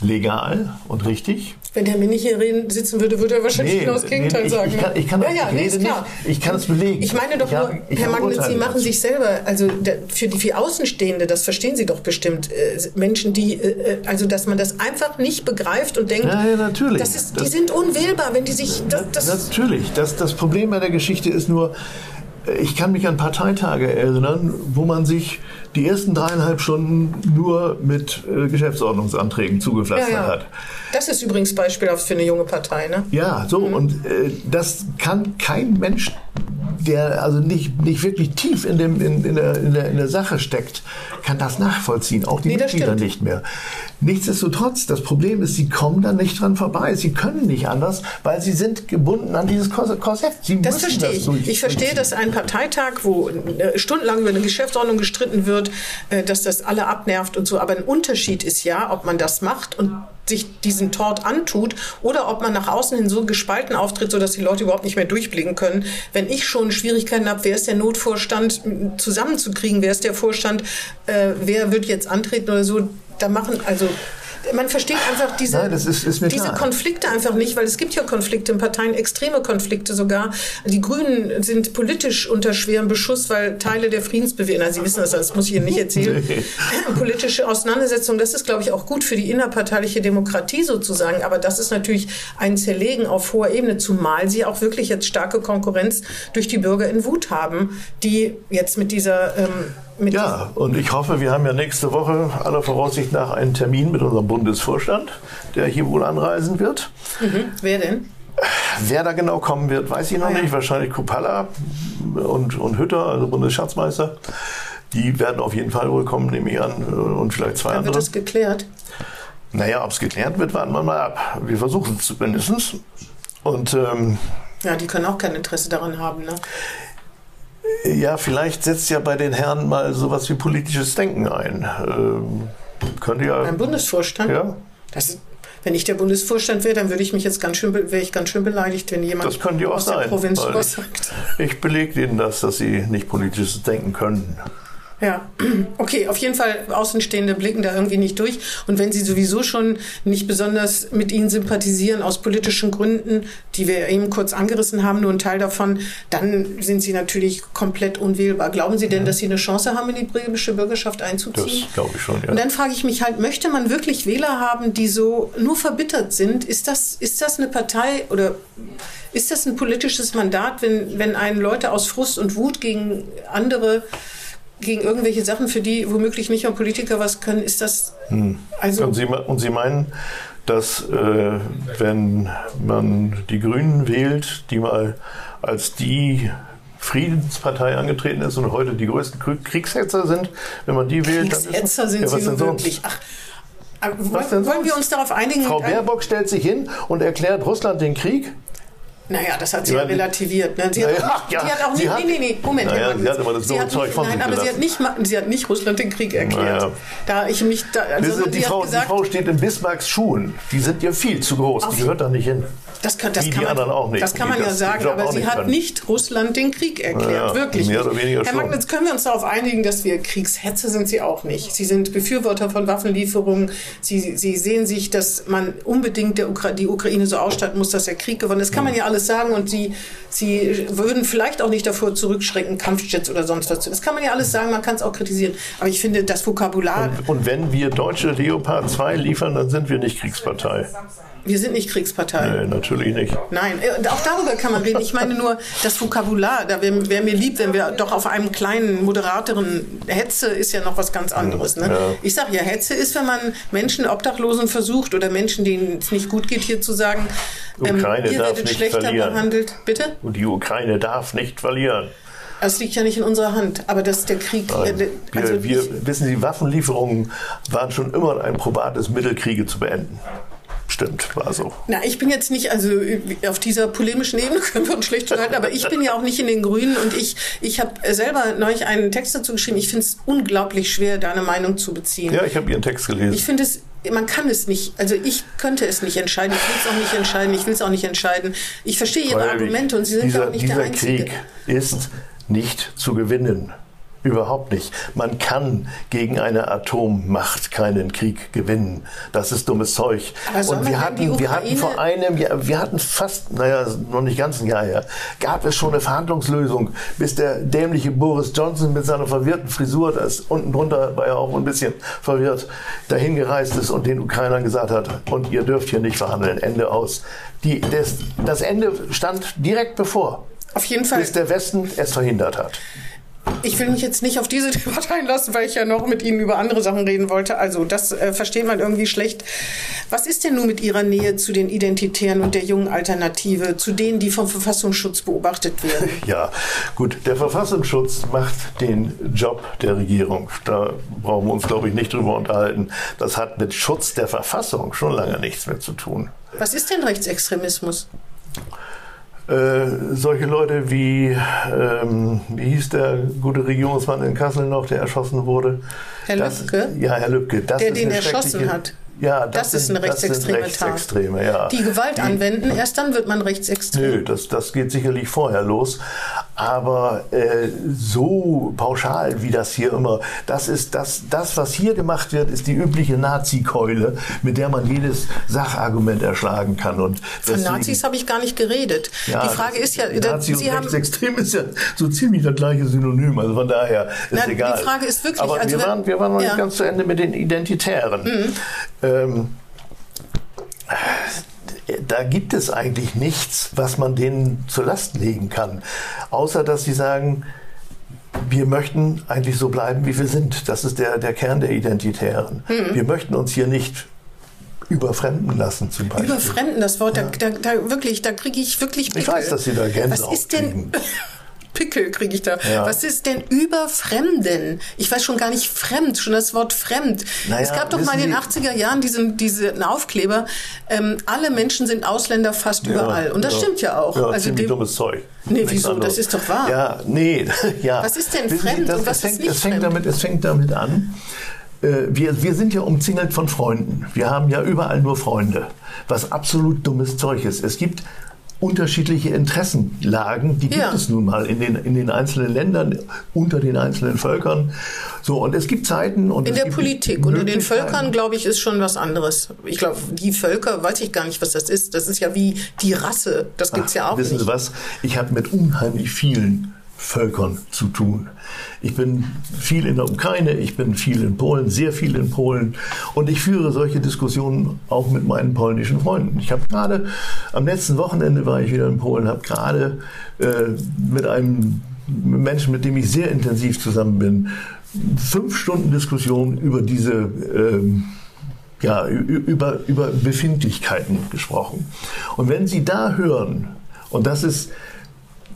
Speaker 3: legal und richtig.
Speaker 2: Wenn hier reden, sitzen würde, würde er wahrscheinlich
Speaker 3: Nee,
Speaker 2: genau das Gegenteil
Speaker 3: nee, ich-
Speaker 2: sagen.
Speaker 3: ich kann- ich kann-
Speaker 2: ja, ja,
Speaker 3: ich
Speaker 2: nee,
Speaker 3: ich kann es belegen.
Speaker 2: Ich meine doch
Speaker 3: Ich hab-
Speaker 2: nur,
Speaker 3: ich
Speaker 2: Herr
Speaker 3: hab
Speaker 2: Magnitz, Sie machen sich selber, also für die für Außenstehende, das verstehen Sie doch bestimmt, äh, Menschen, die, äh, also dass man das einfach nicht begreift und denkt,
Speaker 3: Ja, ja, natürlich.
Speaker 2: Das ist, die
Speaker 3: Das-
Speaker 2: sind unwählbar, wenn die sich, das, das,
Speaker 3: Natürlich. Das, das Problem bei der Geschichte ist nur, äh, ich kann mich an Parteitage erinnern, wo man sich die ersten dreieinhalb Stunden nur mit äh, Geschäftsordnungsanträgen
Speaker 2: ja,
Speaker 3: zugepflastert
Speaker 2: ja.
Speaker 3: hat.
Speaker 2: Das ist übrigens beispielhaft für eine junge Partei, ne?
Speaker 3: Ja, so,
Speaker 2: Mhm.
Speaker 3: und äh, das kann kein Mensch, der also nicht, nicht wirklich tief in, dem, in, in, der, in, der, in der Sache steckt, kann das nachvollziehen. Auch die
Speaker 2: Nee, das
Speaker 3: Mitglieder nicht mehr. Nichtsdestotrotz, das Problem ist, sie kommen da nicht dran vorbei. Sie können nicht anders, weil sie sind gebunden an dieses Kors- Korsett. Sie
Speaker 2: Das verstehe ich.
Speaker 3: durch-
Speaker 2: Ich verstehe, dass ein Parteitag, wo äh, stundenlang über eine Geschäftsordnung gestritten wird, äh, dass das alle abnervt und so. Aber ein Unterschied ist ja, ob man das macht und sich diesen Tort antut oder ob man nach außen hin so gespalten auftritt, sodass die Leute überhaupt nicht mehr durchblicken können. Wenn ich schon Schwierigkeiten habe, wer ist der Notvorstand zusammenzukriegen, wer ist der Vorstand, äh, wer wird jetzt antreten oder so, da machen also man versteht einfach diese,
Speaker 3: Nein, ist- ist
Speaker 2: diese. Konflikte einfach nicht, weil es gibt ja Konflikte in Parteien, extreme Konflikte sogar. Die Grünen sind politisch unter schwerem Beschuss, weil Teile der Friedensbewegung, na, Sie wissen das, das muss ich Ihnen nicht erzählen, [laughs]
Speaker 3: Nee. [laughs]
Speaker 2: politische Auseinandersetzungen, das ist, glaube ich, auch gut für die innerparteiliche Demokratie sozusagen, aber das ist natürlich ein Zerlegen auf hoher Ebene, zumal Sie auch wirklich jetzt starke Konkurrenz durch die Bürger in Wut haben, die jetzt mit dieser... Ähm,
Speaker 3: Ja, und ich hoffe, wir haben ja nächste Woche aller Voraussicht nach einen Termin mit unserem Bundesvorstand, der hier wohl anreisen wird.
Speaker 2: Mhm. Wer denn?
Speaker 3: Wer da genau kommen wird, weiß ich noch
Speaker 2: Ah, ja.
Speaker 3: nicht. Wahrscheinlich Kupala und, und Hütter, also Bundesschatzmeister. Die werden auf jeden Fall wohl kommen, nehme ich an. Und vielleicht zwei
Speaker 2: Dann
Speaker 3: andere.
Speaker 2: wird das geklärt.
Speaker 3: Naja, ob es geklärt wird, warten wir mal ab. Wir versuchen es zumindest. Und ähm,
Speaker 2: Ja, die können auch kein Interesse daran haben, ne?
Speaker 3: Ja, vielleicht setzt ja bei den Herren mal sowas wie politisches Denken ein. Ähm, könnte ja.
Speaker 2: Ein Bundesvorstand?
Speaker 3: Ja,
Speaker 2: ist, wenn ich der Bundesvorstand wäre, dann würde ich mich jetzt ganz schön, wäre ich ganz schön beleidigt, wenn jemand
Speaker 3: das könnte ja auch
Speaker 2: aus der
Speaker 3: sein.
Speaker 2: Provinz
Speaker 3: weil
Speaker 2: sowas
Speaker 3: ich
Speaker 2: sagt.
Speaker 3: ich belege Ihnen das, dass Sie nicht politisches Denken können.
Speaker 2: Ja, okay, auf jeden Fall Außenstehende blicken da irgendwie nicht durch. Und wenn sie sowieso schon nicht besonders mit ihnen sympathisieren aus politischen Gründen, die wir eben kurz angerissen haben, nur ein Teil davon, dann sind sie natürlich komplett unwählbar. Glauben Sie denn, dass sie eine Chance haben, in die bremische Bürgerschaft
Speaker 3: Das
Speaker 2: einzuziehen?
Speaker 3: glaube ich schon, ja.
Speaker 2: Und dann frage ich mich halt, möchte man wirklich Wähler haben, die so nur verbittert sind? Ist das, ist das eine Partei oder ist das ein politisches Mandat, wenn, wenn einen Leute aus Frust und Wut gegen andere, gegen irgendwelche Sachen, für die womöglich nicht mal Politiker was können, ist das also
Speaker 3: Und Sie, und Sie meinen, dass äh, wenn man die Grünen wählt, die mal als die Friedenspartei angetreten ist und heute die größten Krieg- Kriegshetzer sind, wenn man die wählt, dann ist
Speaker 2: Kriegshetzer sind
Speaker 3: ja,
Speaker 2: sie
Speaker 3: was
Speaker 2: nun
Speaker 3: denn
Speaker 2: wirklich. Ach, äh,
Speaker 3: denn
Speaker 2: wollen, wollen wir uns darauf einigen?
Speaker 3: Frau Baerbock stellt sich hin und erklärt Russland den Krieg.
Speaker 2: Naja, das hat sie ja relativiert. Ne? Sie, hat
Speaker 3: Naja,
Speaker 2: auch,
Speaker 3: ja,
Speaker 2: sie hat auch nicht,
Speaker 3: hat-
Speaker 2: nee, nee, nee, Moment.
Speaker 3: Naja, sie hat immer das dumme
Speaker 2: hat
Speaker 3: Zeug
Speaker 2: nicht-
Speaker 3: von
Speaker 2: Nein, aber sie hat, nicht, sie hat nicht Russland den Krieg erklärt.
Speaker 3: Naja.
Speaker 2: Da ich mich da, also,
Speaker 3: die, Frau,
Speaker 2: gesagt,
Speaker 3: die Frau steht in Bismarcks Schuhen. Die sind ihr viel zu groß.
Speaker 2: Auf-
Speaker 3: Die gehört da nicht hin.
Speaker 2: Das kann, das
Speaker 3: Wie
Speaker 2: kann
Speaker 3: die
Speaker 2: man,
Speaker 3: anderen auch nicht,
Speaker 2: Das kann man ja
Speaker 3: das
Speaker 2: sagen, aber sie
Speaker 3: nicht
Speaker 2: hat
Speaker 3: können.
Speaker 2: nicht Russland den Krieg erklärt. Wirklich
Speaker 3: mehr
Speaker 2: nicht.
Speaker 3: oder weniger
Speaker 2: Herr
Speaker 3: schon.
Speaker 2: Magnitz, können wir uns darauf einigen, dass wir Kriegshetze sind sie auch nicht. Sie sind Befürworter von Waffenlieferungen. Sie, sie sehen sich, dass man unbedingt der Ukra die Ukraine so ausstatten muss, dass der Krieg gewonnen ist. Das kann man ja alles sagen und sie, sie würden vielleicht auch nicht davor zurückschrecken, Kampfjets oder sonst was zu. Das kann man ja alles sagen, man kann es auch kritisieren. Aber ich finde, das Vokabular,
Speaker 3: Und wenn wir deutsche Leopard 2 liefern, dann sind wir nicht Kriegspartei.
Speaker 2: Wir sind nicht Kriegspartei.
Speaker 3: Nee, natürlich nicht.
Speaker 2: Nein, äh, auch darüber kann man reden. Ich meine nur, das Vokabular, da wäre wär mir lieb, wenn wir doch auf einem kleinen, moderateren Hetze ist ja noch was ganz anderes. Ne?
Speaker 3: Ja.
Speaker 2: Ich sage ja, Hetze ist, wenn man Menschen, Obdachlosen versucht oder Menschen, denen es nicht gut geht, hier zu sagen, ähm,
Speaker 3: Ukraine
Speaker 2: ihr
Speaker 3: darf
Speaker 2: werdet
Speaker 3: nicht
Speaker 2: schlechter
Speaker 3: verlieren.
Speaker 2: behandelt. Bitte?
Speaker 3: Und die Ukraine darf nicht verlieren.
Speaker 2: Das liegt ja nicht in unserer Hand. Aber dass der Krieg.
Speaker 3: Nein.
Speaker 2: äh,
Speaker 3: Wir,
Speaker 2: also
Speaker 3: wir,
Speaker 2: ich-
Speaker 3: wissen Sie, Waffenlieferungen waren schon immer ein probates Mittel, Kriege zu beenden. Stimmt, war so.
Speaker 2: Na, ich bin jetzt nicht, also auf dieser polemischen Ebene [laughs] können wir uns schlecht halten, aber ich bin ja auch nicht in den Grünen und ich, ich habe selber neulich einen Text dazu geschrieben. Ich finde es unglaublich schwer, da eine Meinung zu beziehen.
Speaker 3: Ja, ich habe Ihren Text gelesen.
Speaker 2: Ich finde es man kann es nicht, also ich könnte es nicht entscheiden, ich will es auch nicht entscheiden, ich will es auch nicht entscheiden. Ich verstehe Ihre Argumente und Sie sind
Speaker 3: dieser,
Speaker 2: ja auch nicht
Speaker 3: dieser
Speaker 2: der Einzige.
Speaker 3: Krieg ist nicht zu gewinnen. Überhaupt nicht. Man kann gegen eine Atommacht keinen Krieg gewinnen. Das ist dummes Zeug. Und wir hatten, wir hatten vor einem Jahr, wir hatten fast, naja, noch nicht ganz ein Jahr her, gab es schon eine Verhandlungslösung, bis der dämliche Boris Johnson mit seiner verwirrten Frisur, das unten drunter war ja auch ein bisschen verwirrt, dahin gereist ist und den Ukrainern gesagt hat, und ihr dürft hier nicht verhandeln, Ende aus. Die, das, das Ende stand direkt bevor,
Speaker 2: Auf jeden Fall.
Speaker 3: bis der Westen es verhindert hat.
Speaker 2: Ich will mich jetzt nicht auf diese [laughs] Debatte einlassen, weil ich ja noch mit Ihnen über andere Sachen reden wollte. Also das äh, versteht man irgendwie schlecht. Was ist denn nun mit Ihrer Nähe zu den Identitären und der jungen Alternative, zu denen, die vom Verfassungsschutz beobachtet werden? [laughs]
Speaker 3: Ja, gut, der Verfassungsschutz macht den Job der Regierung. Da brauchen wir uns, glaube ich, nicht drüber unterhalten. Das hat mit Schutz der Verfassung schon lange nichts mehr zu tun.
Speaker 2: Was ist denn Rechtsextremismus?
Speaker 3: Äh, solche Leute wie, ähm, wie hieß der gute Regierungsmann in Kassel noch, der erschossen wurde?
Speaker 2: Herr
Speaker 3: Das-
Speaker 2: Lübcke?
Speaker 3: Ja, Herr Lübcke.
Speaker 2: Der den erschossen hat.
Speaker 3: Ja,
Speaker 2: Das ist
Speaker 3: sind-
Speaker 2: eine
Speaker 3: das sind
Speaker 2: rechtsextreme Tat.
Speaker 3: Rechtsextreme, ja.
Speaker 2: Die Gewalt anwenden, erst dann wird man rechtsextrem.
Speaker 3: Nö, das, das geht sicherlich vorher los. Aber äh, so pauschal wie das hier immer, das ist das, das, was hier gemacht wird, ist die übliche Nazi-Keule, mit der man jedes Sachargument erschlagen kann. Und
Speaker 2: Von Nazis habe ich gar nicht geredet.
Speaker 3: Ja,
Speaker 2: die Frage
Speaker 3: das-
Speaker 2: ist ja,
Speaker 3: Nazi und
Speaker 2: Sie haben,
Speaker 3: rechtsextrem ist ja so ziemlich das gleiche Synonym. Also von daher ist
Speaker 2: Na, die
Speaker 3: egal.
Speaker 2: Frage ist wirklich,
Speaker 3: Aber
Speaker 2: also
Speaker 3: wir,
Speaker 2: wenn-
Speaker 3: waren, wir waren noch
Speaker 2: ja. Mhm.
Speaker 3: nicht ganz zu Ende mit den Identitären. Ähm, da gibt es eigentlich nichts, was man denen zur Last legen kann. Außer dass sie sagen, wir möchten eigentlich so bleiben, wie wir sind. Das ist der, der Kern der Identitären.
Speaker 2: Mhm.
Speaker 3: Wir möchten uns hier nicht überfremden lassen, zum Beispiel.
Speaker 2: Überfremden, das Wort, da, da, da wirklich, da kriege ich wirklich.
Speaker 3: Ich weiß, dass Sie da Gänsehaut
Speaker 2: Was ist denn. [laughs] Pickel kriege ich da.
Speaker 3: Ja.
Speaker 2: Was ist denn überfremden? Ich weiß schon gar nicht fremd, schon das Wort fremd.
Speaker 3: Naja,
Speaker 2: es gab doch mal in den
Speaker 3: wissen
Speaker 2: 80er Jahren diesen, diesen Aufkleber, ähm, alle Menschen sind Ausländer fast überall. Und das stimmt ja auch.
Speaker 3: Ja,
Speaker 2: also
Speaker 3: ziemlich
Speaker 2: dem-
Speaker 3: dummes Zeug.
Speaker 2: Nee,
Speaker 3: Nichts
Speaker 2: wieso?
Speaker 3: anderes.
Speaker 2: Das ist doch wahr.
Speaker 3: Ja, nee, [laughs] ja.
Speaker 2: Was ist denn
Speaker 3: Wissen Sie,
Speaker 2: fremd
Speaker 3: das,
Speaker 2: und was
Speaker 3: es fängt,
Speaker 2: ist nicht
Speaker 3: es fängt
Speaker 2: fremd?
Speaker 3: damit, Es fängt damit an, äh, wir, wir sind ja umzingelt von Freunden. Wir haben ja überall nur Freunde, was absolut dummes Zeug ist. Es gibt unterschiedliche Interessenlagen, die gibt
Speaker 2: Ja.
Speaker 3: es nun mal in den, in den einzelnen Ländern, unter den einzelnen Völkern. So, und es gibt Zeiten und
Speaker 2: In
Speaker 3: es
Speaker 2: der
Speaker 3: gibt
Speaker 2: Politik und in den. Völkern, glaube ich, ist schon was anderes. Ich glaube, die Völker, weiß ich gar nicht, was das ist. Das ist ja wie die Rasse. Das gibt's ja auch
Speaker 3: Wissen
Speaker 2: nicht.
Speaker 3: Sie was? Ich habe mit unheimlich vielen Völkern zu tun. Ich bin viel in der Ukraine, ich bin viel in Polen, sehr viel in Polen und ich führe solche Diskussionen auch mit meinen polnischen Freunden. Ich habe gerade am letzten Wochenende war ich wieder in Polen, habe gerade äh, mit einem Menschen, mit dem ich sehr intensiv zusammen bin, fünf Stunden Diskussion über diese ähm, ja, über, über Befindlichkeiten gesprochen. Und wenn Sie da hören, und das ist,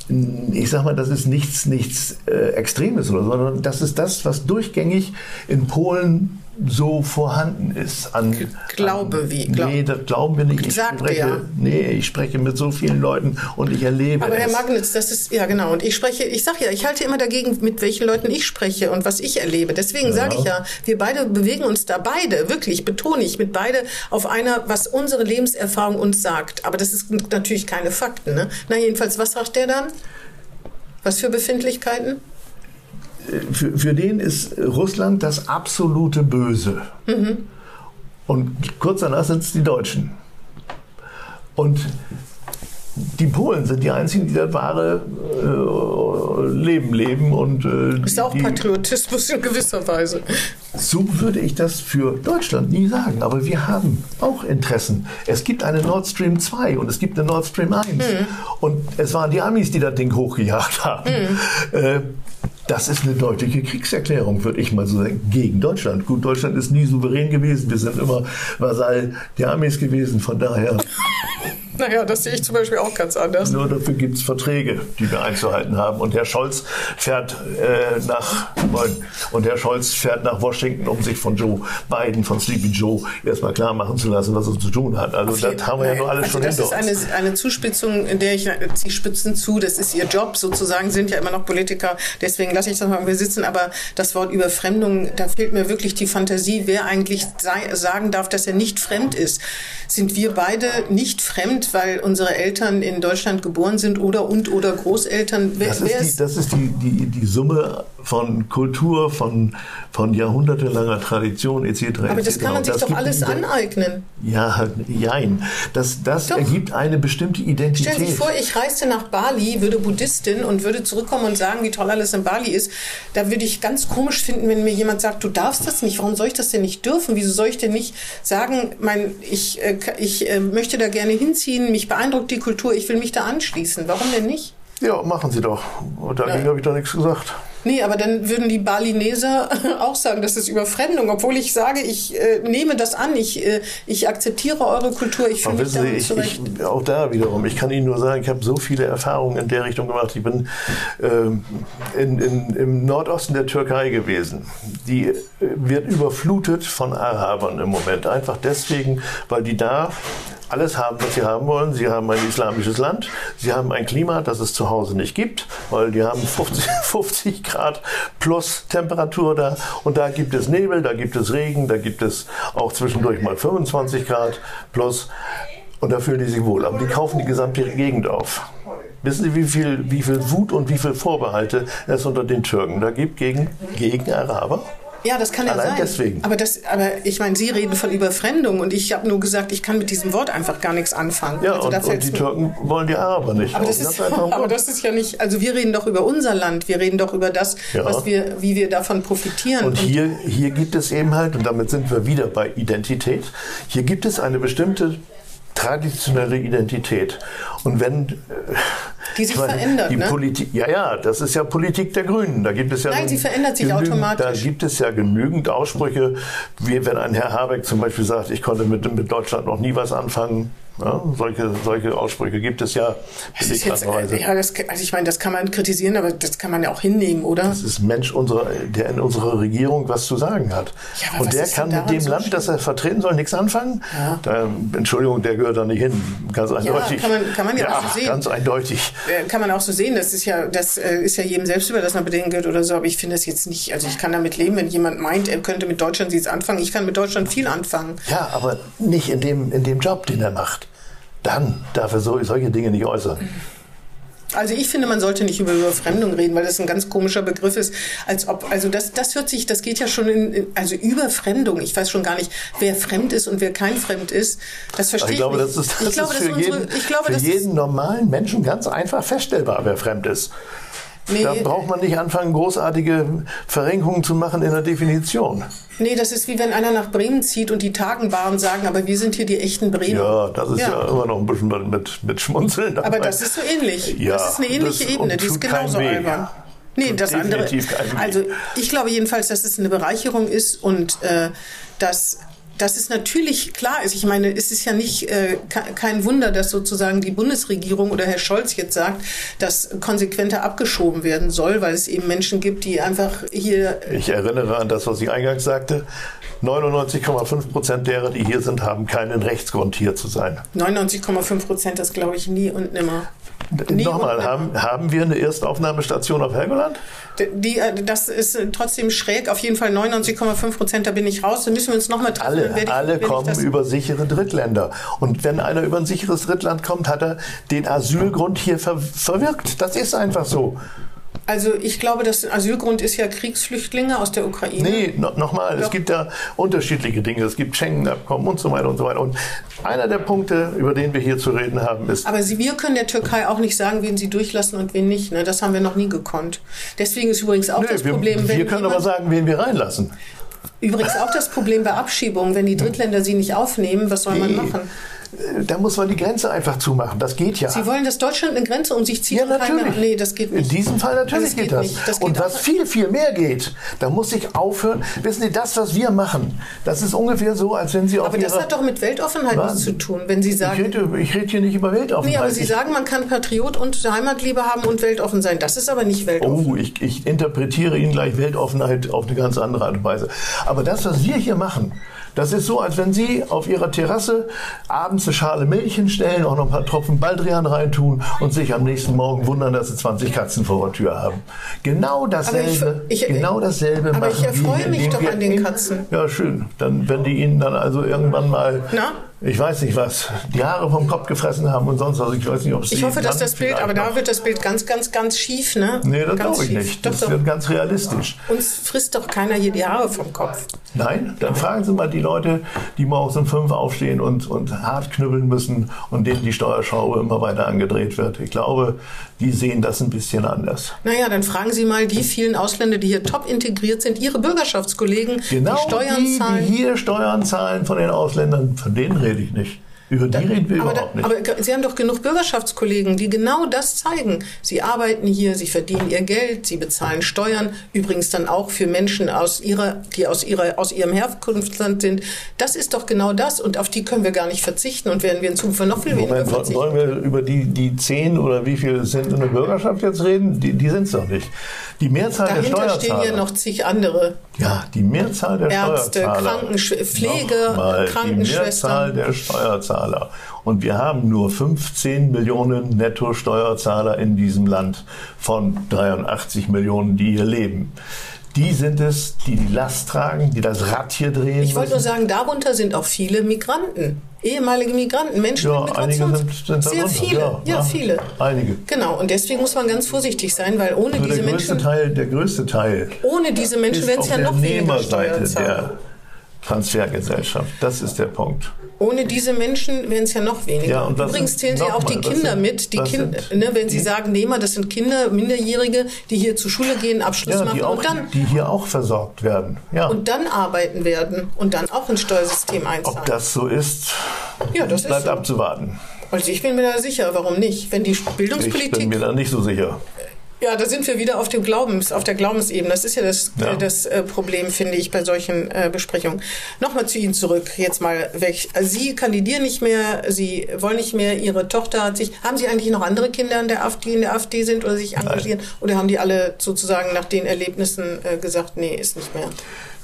Speaker 3: ich sag mal, das ist nichts, nichts äh, Extremes oder so, sondern das ist das, was durchgängig in Polen so vorhanden ist. An,
Speaker 2: Glaube
Speaker 3: an,
Speaker 2: wie? Glaub-
Speaker 3: nee, das glauben wir nicht. Ich spreche,
Speaker 2: ja.
Speaker 3: nee, ich spreche mit so vielen Leuten und ich erlebe
Speaker 2: Aber Herr
Speaker 3: es.
Speaker 2: Magnitz, das ist, ja genau, und ich spreche, ich sage ja, ich halte immer dagegen, mit welchen Leuten ich spreche und was ich erlebe. Deswegen sage ich ja, wir beide bewegen uns da beide, wirklich, betone ich, mit beide auf einer, was unsere Lebenserfahrung uns sagt. Aber das ist natürlich keine Fakten. Ne? Na jedenfalls, was sagt der dann? Was für Befindlichkeiten?
Speaker 3: Für, für den ist Russland das absolute Böse. Und kurz danach sind es die Deutschen. Und die Polen sind die einzigen, die das wahre äh, Leben leben. Und, äh,
Speaker 2: Ist auch Patriotismus in gewisser Weise.
Speaker 3: so würde ich das für Deutschland nie sagen. Aber wir haben auch Interessen. Es gibt eine Nord Stream 2 und es gibt eine Nord Stream 1. Und es waren die Amis, die das Ding hochgejagt haben. Äh, das ist eine deutliche Kriegserklärung, würde ich mal so sagen, gegen Deutschland. Gut, Deutschland ist nie souverän gewesen. Wir sind immer Vasall der Amis gewesen. Von daher
Speaker 2: Naja, das sehe ich zum Beispiel auch ganz anders.
Speaker 3: Nur dafür gibt es Verträge, die wir einzuhalten haben. Und Herr Scholz fährt äh, nach und Herr Scholz fährt nach Washington, um sich von Joe Biden, von Sleepy Joe, erstmal klar machen zu lassen, was er zu tun hat. Also das haben wir ja nur alles also schon
Speaker 2: das
Speaker 3: hinter
Speaker 2: ist
Speaker 3: uns.
Speaker 2: Eine, eine Zuspitzung, in der ich, Sie spitzen zu, das ist Ihr Job sozusagen, sind ja immer noch Politiker, deswegen lasse ich das mal sitzen. Aber das Wort Überfremdung, da fehlt mir wirklich die Fantasie, wer eigentlich sei, sagen darf, dass er nicht fremd ist. Sind wir beide nicht fremd, weil unsere Eltern in Deutschland geboren sind oder und oder Großeltern?
Speaker 3: Wer, das, ist die, das ist die, die, die Summe von Kultur, von, von jahrhundertelanger Tradition etc.
Speaker 2: Aber das kann man sich doch alles aneignen.
Speaker 3: Ja, jein. Das, das ergibt eine bestimmte Identität.
Speaker 2: Stellen Sie sich vor, ich reiste nach Bali, würde Buddhistin und würde zurückkommen und sagen, wie toll alles in Bali ist. Da würde ich ganz komisch finden, wenn mir jemand sagt, du darfst das nicht. Warum soll ich das denn nicht dürfen? Wieso soll ich denn nicht sagen, mein, ich, äh, ich äh, möchte da gerne hinziehen, mich beeindruckt die Kultur, ich will mich da anschließen. Warum denn nicht?
Speaker 3: Ja, machen Sie doch. Dagegen ja. habe ich doch nichts gesagt.
Speaker 2: Nee, aber dann würden die Balineser [laughs] auch sagen, das ist Überfremdung, obwohl ich sage, ich äh, nehme das an, ich, äh, ich akzeptiere eure Kultur, ich fühle mich damit
Speaker 3: ich, zurecht. Ich, auch da wiederum, ich kann Ihnen nur sagen, ich habe so viele Erfahrungen in der Richtung gemacht. Ich bin äh, in, in, im Nordosten der Türkei gewesen. Die äh, wird überflutet von Arabern im Moment, einfach deswegen, weil die da alles haben, was sie haben wollen. Sie haben ein islamisches Land, sie haben ein Klima, das es zu Hause nicht gibt, weil die haben 50, 50 [laughs] Grad plus Temperatur da und da gibt es Nebel, da gibt es Regen, da gibt es auch zwischendurch mal 25 Grad plus und da fühlen die sich wohl. Aber die kaufen die gesamte Gegend auf. Wissen Sie, wie viel, wie viel Wut und wie viel Vorbehalte es unter den Türken da gibt gegen, gegen Araber?
Speaker 2: Ja, das kann ja
Speaker 3: Allein
Speaker 2: sein.
Speaker 3: deswegen.
Speaker 2: Aber, das, aber ich meine, Sie reden von Überfremdung und ich habe nur gesagt, ich kann mit diesem Wort einfach gar nichts anfangen.
Speaker 3: Ja, also und, und die Türken wollen die Araber nicht.
Speaker 2: Aber das, ist, [laughs] aber das ist ja nicht, also wir reden doch über unser Land, wir reden doch über das, ja. was wir, wie wir davon profitieren.
Speaker 3: Und, und hier, hier gibt es eben halt, und damit sind wir wieder bei Identität, hier gibt es eine bestimmte traditionelle Identität. Und wenn äh,
Speaker 2: die sich meine, verändert,
Speaker 3: die
Speaker 2: ne?
Speaker 3: Politik, ja, ja, das ist ja Politik der Grünen. Da gibt es ja
Speaker 2: Nein, sie verändert sich
Speaker 3: genügend,
Speaker 2: automatisch.
Speaker 3: Da gibt es ja genügend Aussprüche, wie wenn ein Herr Habeck zum Beispiel sagt, ich konnte mit, mit Deutschland noch nie was anfangen. Ja, solche, solche Aussprüche gibt es ja.
Speaker 2: Das ist jetzt, ja das, also ich meine, das kann man kritisieren, aber das kann man ja auch hinnehmen, oder?
Speaker 3: Das ist ein Mensch, unserer, der in unserer Regierung was zu sagen hat. Ja, Und der kann mit dem so Land, schlimm? das er vertreten soll, nichts anfangen. Ja. Da, Entschuldigung, der gehört da nicht hin. Ganz eindeutig.
Speaker 2: Ja, kann man, kann man ja, auch so sehen.
Speaker 3: Ganz eindeutig.
Speaker 2: Äh, kann man auch so sehen. Das ist ja, das äh, ist ja jedem selbst über, dass man bedenken wird oder so. Aber ich finde das jetzt nicht, also ich kann damit leben, wenn jemand meint, er könnte mit Deutschland nichts anfangen. Ich kann mit Deutschland viel anfangen.
Speaker 3: Ja, aber nicht in dem, in dem Job, den er macht dann darf er so, solche Dinge nicht äußern.
Speaker 2: Also ich finde, man sollte nicht über Überfremdung reden, weil das ein ganz komischer Begriff ist, als ob, also das, das hört sich, das geht ja schon in, also Überfremdung. Ich weiß schon gar nicht, wer fremd ist und wer kein fremd ist. Das verstehe ich,
Speaker 3: ich glaube,
Speaker 2: nicht.
Speaker 3: Das ist, das ich glaube, ist für, unsere, jeden, ich glaube, für jeden normalen Menschen ganz einfach feststellbar, wer fremd ist. Nee, da braucht man nicht anfangen, großartige Verrenkungen zu machen in der Definition.
Speaker 2: Nee, das ist wie wenn einer nach Bremen zieht und die Tagenbaren sagen, aber wir sind hier die echten Bremer.
Speaker 3: Ja, das ist ja, ja immer noch ein bisschen mit, mit Schmunzeln
Speaker 2: dabei. Aber das ist so ähnlich. Ja, das ist eine ähnliche Ebene, die ist genauso albern. Nee, das andere. Also ich glaube jedenfalls, dass es eine Bereicherung ist und äh, dass dass es natürlich klar ist. Ich meine, es ist ja nicht äh, kein Wunder, dass sozusagen die Bundesregierung oder Herr Scholz jetzt sagt, dass konsequenter abgeschoben werden soll, weil es eben Menschen gibt, die einfach hier.
Speaker 3: Ich erinnere an das, was ich eingangs sagte. 99,5 Prozent derer, die hier sind, haben keinen Rechtsgrund, hier zu sein.
Speaker 2: 99,5 Prozent, das glaube ich nie und nimmer.
Speaker 3: Nie Nochmal, haben, haben wir eine Erstaufnahmestation auf Helgoland?
Speaker 2: Die, äh, das ist trotzdem schräg. Auf jeden Fall 99,5 Prozent, da bin ich raus. Da müssen wir uns nochmal treffen.
Speaker 3: Alle,
Speaker 2: ich,
Speaker 3: alle kommen über sichere Drittländer. Und wenn einer über ein sicheres Drittland kommt, hat er den Asylgrund hier ver verwirkt. Das ist einfach so.
Speaker 2: Also ich glaube, das Asylgrund ist ja Kriegsflüchtlinge aus der Ukraine.
Speaker 3: Nee, no, nochmal, es gibt ja unterschiedliche Dinge. Es gibt Schengen-Abkommen und so weiter und so weiter. Und einer der Punkte, über den wir hier zu reden haben, ist...
Speaker 2: Aber Sie, wir können der Türkei auch nicht sagen, wen sie durchlassen und wen nicht. Ne? Das haben wir noch nie gekonnt. Deswegen ist übrigens auch nee, das
Speaker 3: wir,
Speaker 2: Problem...
Speaker 3: Wir können aber sagen, wen wir reinlassen.
Speaker 2: Übrigens auch das Problem bei Abschiebungen. Wenn die Drittländer sie nicht aufnehmen, was soll man machen?
Speaker 3: Da muss man die Grenze einfach zumachen. Das geht ja.
Speaker 2: Sie wollen, dass Deutschland eine Grenze um sich zieht?
Speaker 3: Ja, natürlich.
Speaker 2: Keine, nee, das geht nicht.
Speaker 3: In diesem Fall natürlich
Speaker 2: das
Speaker 3: geht,
Speaker 2: geht
Speaker 3: das.
Speaker 2: das geht
Speaker 3: Und was viel, viel mehr geht, da muss ich aufhören. Wissen Sie, das, was wir machen, das ist ungefähr so, als wenn Sie auf
Speaker 2: Aber das hat doch mit Weltoffenheit nichts
Speaker 3: Wahnsinn.
Speaker 2: zu tun, wenn Sie
Speaker 3: ich,
Speaker 2: sagen.
Speaker 3: rede, ich rede hier nicht über Weltoffenheit.
Speaker 2: Nee, aber Sie
Speaker 3: Ich-
Speaker 2: sagen, man kann Patriot und Heimatliebe haben und weltoffen sein. Das ist aber nicht weltoffen.
Speaker 3: Oh, ich, ich interpretiere Ihnen gleich Weltoffenheit auf eine ganz andere Art und Weise. Aber das, was wir hier machen, das ist so, als wenn Sie auf Ihrer Terrasse abends eine Schale Milch hinstellen, auch noch ein paar Tropfen Baldrian reintun und sich am nächsten Morgen wundern, dass Sie 20 Katzen vor der Tür haben. Genau dasselbe,
Speaker 2: ich-
Speaker 3: genau dasselbe
Speaker 2: aber
Speaker 3: machen
Speaker 2: ich erfreue
Speaker 3: wir,
Speaker 2: mich doch an den Katzen.
Speaker 3: Ja, schön. Dann, wenn die Ihnen dann also irgendwann mal,
Speaker 2: Na?
Speaker 3: Ich weiß nicht was, die Haare vom Kopf gefressen haben und sonst was. Ich weiß nicht, ob Sie
Speaker 2: Ich hoffe, dass das Bild, aber da wird das Bild ganz, ganz, ganz schief, ne?
Speaker 3: Nee, das glaube ich
Speaker 2: schief.
Speaker 3: nicht.
Speaker 2: Doch,
Speaker 3: Das
Speaker 2: doch.
Speaker 3: wird ganz realistisch.
Speaker 2: Uns frisst doch keiner hier die Haare vom Kopf.
Speaker 3: Nein, dann fragen Sie mal die Leute, die morgens um fünf aufstehen und, und hart knüppeln müssen und denen die Steuerschraube immer weiter angedreht wird. Ich glaube, die sehen das ein bisschen anders.
Speaker 2: Naja, dann fragen Sie mal die vielen Ausländer, die hier top integriert sind, Ihre Bürgerschaftskollegen,
Speaker 3: Genau
Speaker 2: die Steuern
Speaker 3: die,
Speaker 2: zahlen.
Speaker 3: die hier Steuern zahlen von den Ausländern, von denen rede ich nicht. Über die reden wir
Speaker 2: aber,
Speaker 3: überhaupt
Speaker 2: da,
Speaker 3: nicht.
Speaker 2: aber Sie haben doch genug Bürgerschaftskollegen, die genau das zeigen. Sie arbeiten hier, sie verdienen ihr Geld, sie bezahlen Steuern, übrigens dann auch für Menschen aus ihrer, die aus ihrer, aus ihrem Herkunftsland sind. Das ist doch genau das und auf die können wir gar nicht verzichten und werden wir in Zukunft noch viel weniger
Speaker 3: Moment,
Speaker 2: verzichten.
Speaker 3: wollen wir über die, die zehn oder wie viel sind in der Bürgerschaft jetzt reden? Die, die sind es doch nicht. Die Mehrzahl der
Speaker 2: Dahinter
Speaker 3: Steuerzahler.
Speaker 2: stehen ja noch zig andere.
Speaker 3: Ja, die Mehrzahl der
Speaker 2: Ärzte,
Speaker 3: Steuerzahler.
Speaker 2: Krankenschw- Pflege,
Speaker 3: Nochmal,
Speaker 2: Krankenschwestern.
Speaker 3: Die Mehrzahl der Steuerzahler. Und wir haben nur 15 Millionen Netto-Steuerzahler in diesem Land von 83 Millionen, die hier leben. Die sind es, die die Last tragen, die das Rad hier drehen.
Speaker 2: Ich wollte nur sagen, darunter sind auch viele Migranten. Ehemalige Migranten, Menschen
Speaker 3: ja,
Speaker 2: mit
Speaker 3: einige
Speaker 2: Migrations...
Speaker 3: sind, sind
Speaker 2: Sehr viele,
Speaker 3: Ja,
Speaker 2: ja, viele.
Speaker 3: Einige.
Speaker 2: Genau, und deswegen muss man ganz vorsichtig sein, weil ohne
Speaker 3: Nur
Speaker 2: diese
Speaker 3: der
Speaker 2: Menschen,
Speaker 3: Teil, der größte Teil
Speaker 2: ohne diese Menschen wären es ja noch weniger Steuerzahler.
Speaker 3: der Transfergesellschaft. Das ist der Punkt.
Speaker 2: Ohne diese Menschen wären es ja noch weniger.
Speaker 3: Ja, und
Speaker 2: Übrigens zählen Sie auch
Speaker 3: nochmal,
Speaker 2: die Kinder
Speaker 3: sind-
Speaker 2: mit. Die Kinder, ne, wenn Sie sagen Nehmer, das sind Kinder, Minderjährige, die hier zur Schule gehen, Abschluss
Speaker 3: Ja,
Speaker 2: machen
Speaker 3: auch,
Speaker 2: und dann
Speaker 3: die hier auch versorgt werden. Ja.
Speaker 2: und dann arbeiten werden und dann auch ins Steuersystem
Speaker 3: Ob
Speaker 2: einzahlen.
Speaker 3: das so ist,
Speaker 2: Ja, das ist
Speaker 3: bleibt
Speaker 2: so.
Speaker 3: abzuwarten.
Speaker 2: Also ich bin mir da sicher, warum nicht? Wenn die
Speaker 3: Ich bin
Speaker 2: Bildungspolitik
Speaker 3: mir da nicht so sicher.
Speaker 2: Ja, da sind wir wieder auf dem Glaubens, auf der Glaubensebene. Das ist ja das,
Speaker 3: Ja.
Speaker 2: das äh, Problem, finde ich, bei solchen äh, Besprechungen. Nochmal zu Ihnen zurück, jetzt mal weg. Also Sie kandidieren nicht mehr, Sie wollen nicht mehr, Ihre Tochter hat sich, haben Sie eigentlich noch andere Kinder in der AfD, die in der AfD sind oder sich engagieren? Oder haben die alle sozusagen nach den Erlebnissen äh, gesagt, nee, ist nicht mehr?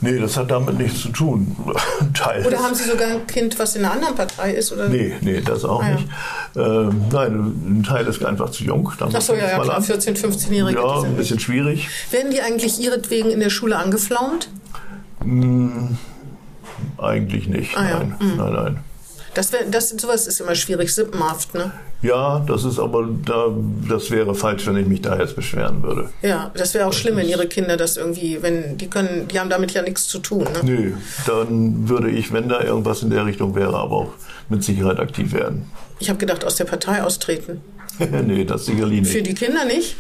Speaker 3: Nee, das hat damit nichts zu tun. [laughs] Teil
Speaker 2: Oder haben Sie sogar ein Kind, was in einer anderen Partei ist? Oder?
Speaker 3: Nee, nee, das auch
Speaker 2: Ah, ja.
Speaker 3: nicht. Ähm, nein, ein Teil ist einfach zu jung. Da
Speaker 2: Ach
Speaker 3: muss
Speaker 2: so,
Speaker 3: man
Speaker 2: ja, ja, klar,
Speaker 3: an.
Speaker 2: 14-, 15-Jährige.
Speaker 3: Ja, ein bisschen schwierig.
Speaker 2: Werden die eigentlich ihretwegen in der Schule angeflaumt?
Speaker 3: Eigentlich nicht.
Speaker 2: Ah, ja.
Speaker 3: Nein, nein, nein.
Speaker 2: Das, wär, das sowas ist immer schwierig, sippenhaft, ne?
Speaker 3: Ja, das ist aber, da, das wäre falsch, wenn ich mich da jetzt beschweren würde.
Speaker 2: Ja, das wäre auch schlimm, wenn ihre Kinder das irgendwie, wenn die können, die haben damit ja nichts zu tun. Ne?
Speaker 3: Nö, dann würde ich, wenn da irgendwas in der Richtung wäre, aber auch mit Sicherheit aktiv werden.
Speaker 2: Ich habe gedacht, aus der Partei austreten. [laughs]
Speaker 3: nee, das sicherlich nicht.
Speaker 2: Für die Kinder nicht?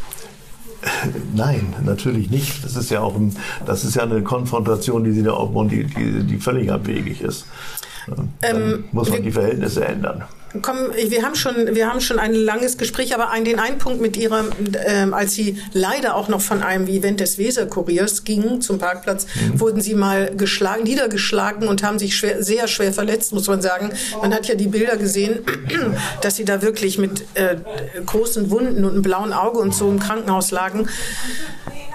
Speaker 3: Nein, natürlich nicht. Das ist ja auch ein, das ist ja eine Konfrontation, die sie da aufbauen, die, die, die völlig abwegig ist. Dann
Speaker 2: Ähm,
Speaker 3: muss man
Speaker 2: wir-
Speaker 3: die Verhältnisse ändern.
Speaker 2: Komm, wir haben schon, wir haben schon ein langes Gespräch, aber ein, den einen Punkt mit Ihrer, ähm, als Sie leider auch noch von einem Event des Weserkuriers gingen zum Parkplatz, wurden Sie mal geschlagen, niedergeschlagen und haben sich schwer, sehr schwer verletzt, muss man sagen. Man hat ja die Bilder gesehen, [clears throat] dass Sie da wirklich mit äh, großen Wunden und einem blauen Auge und so im Krankenhaus lagen.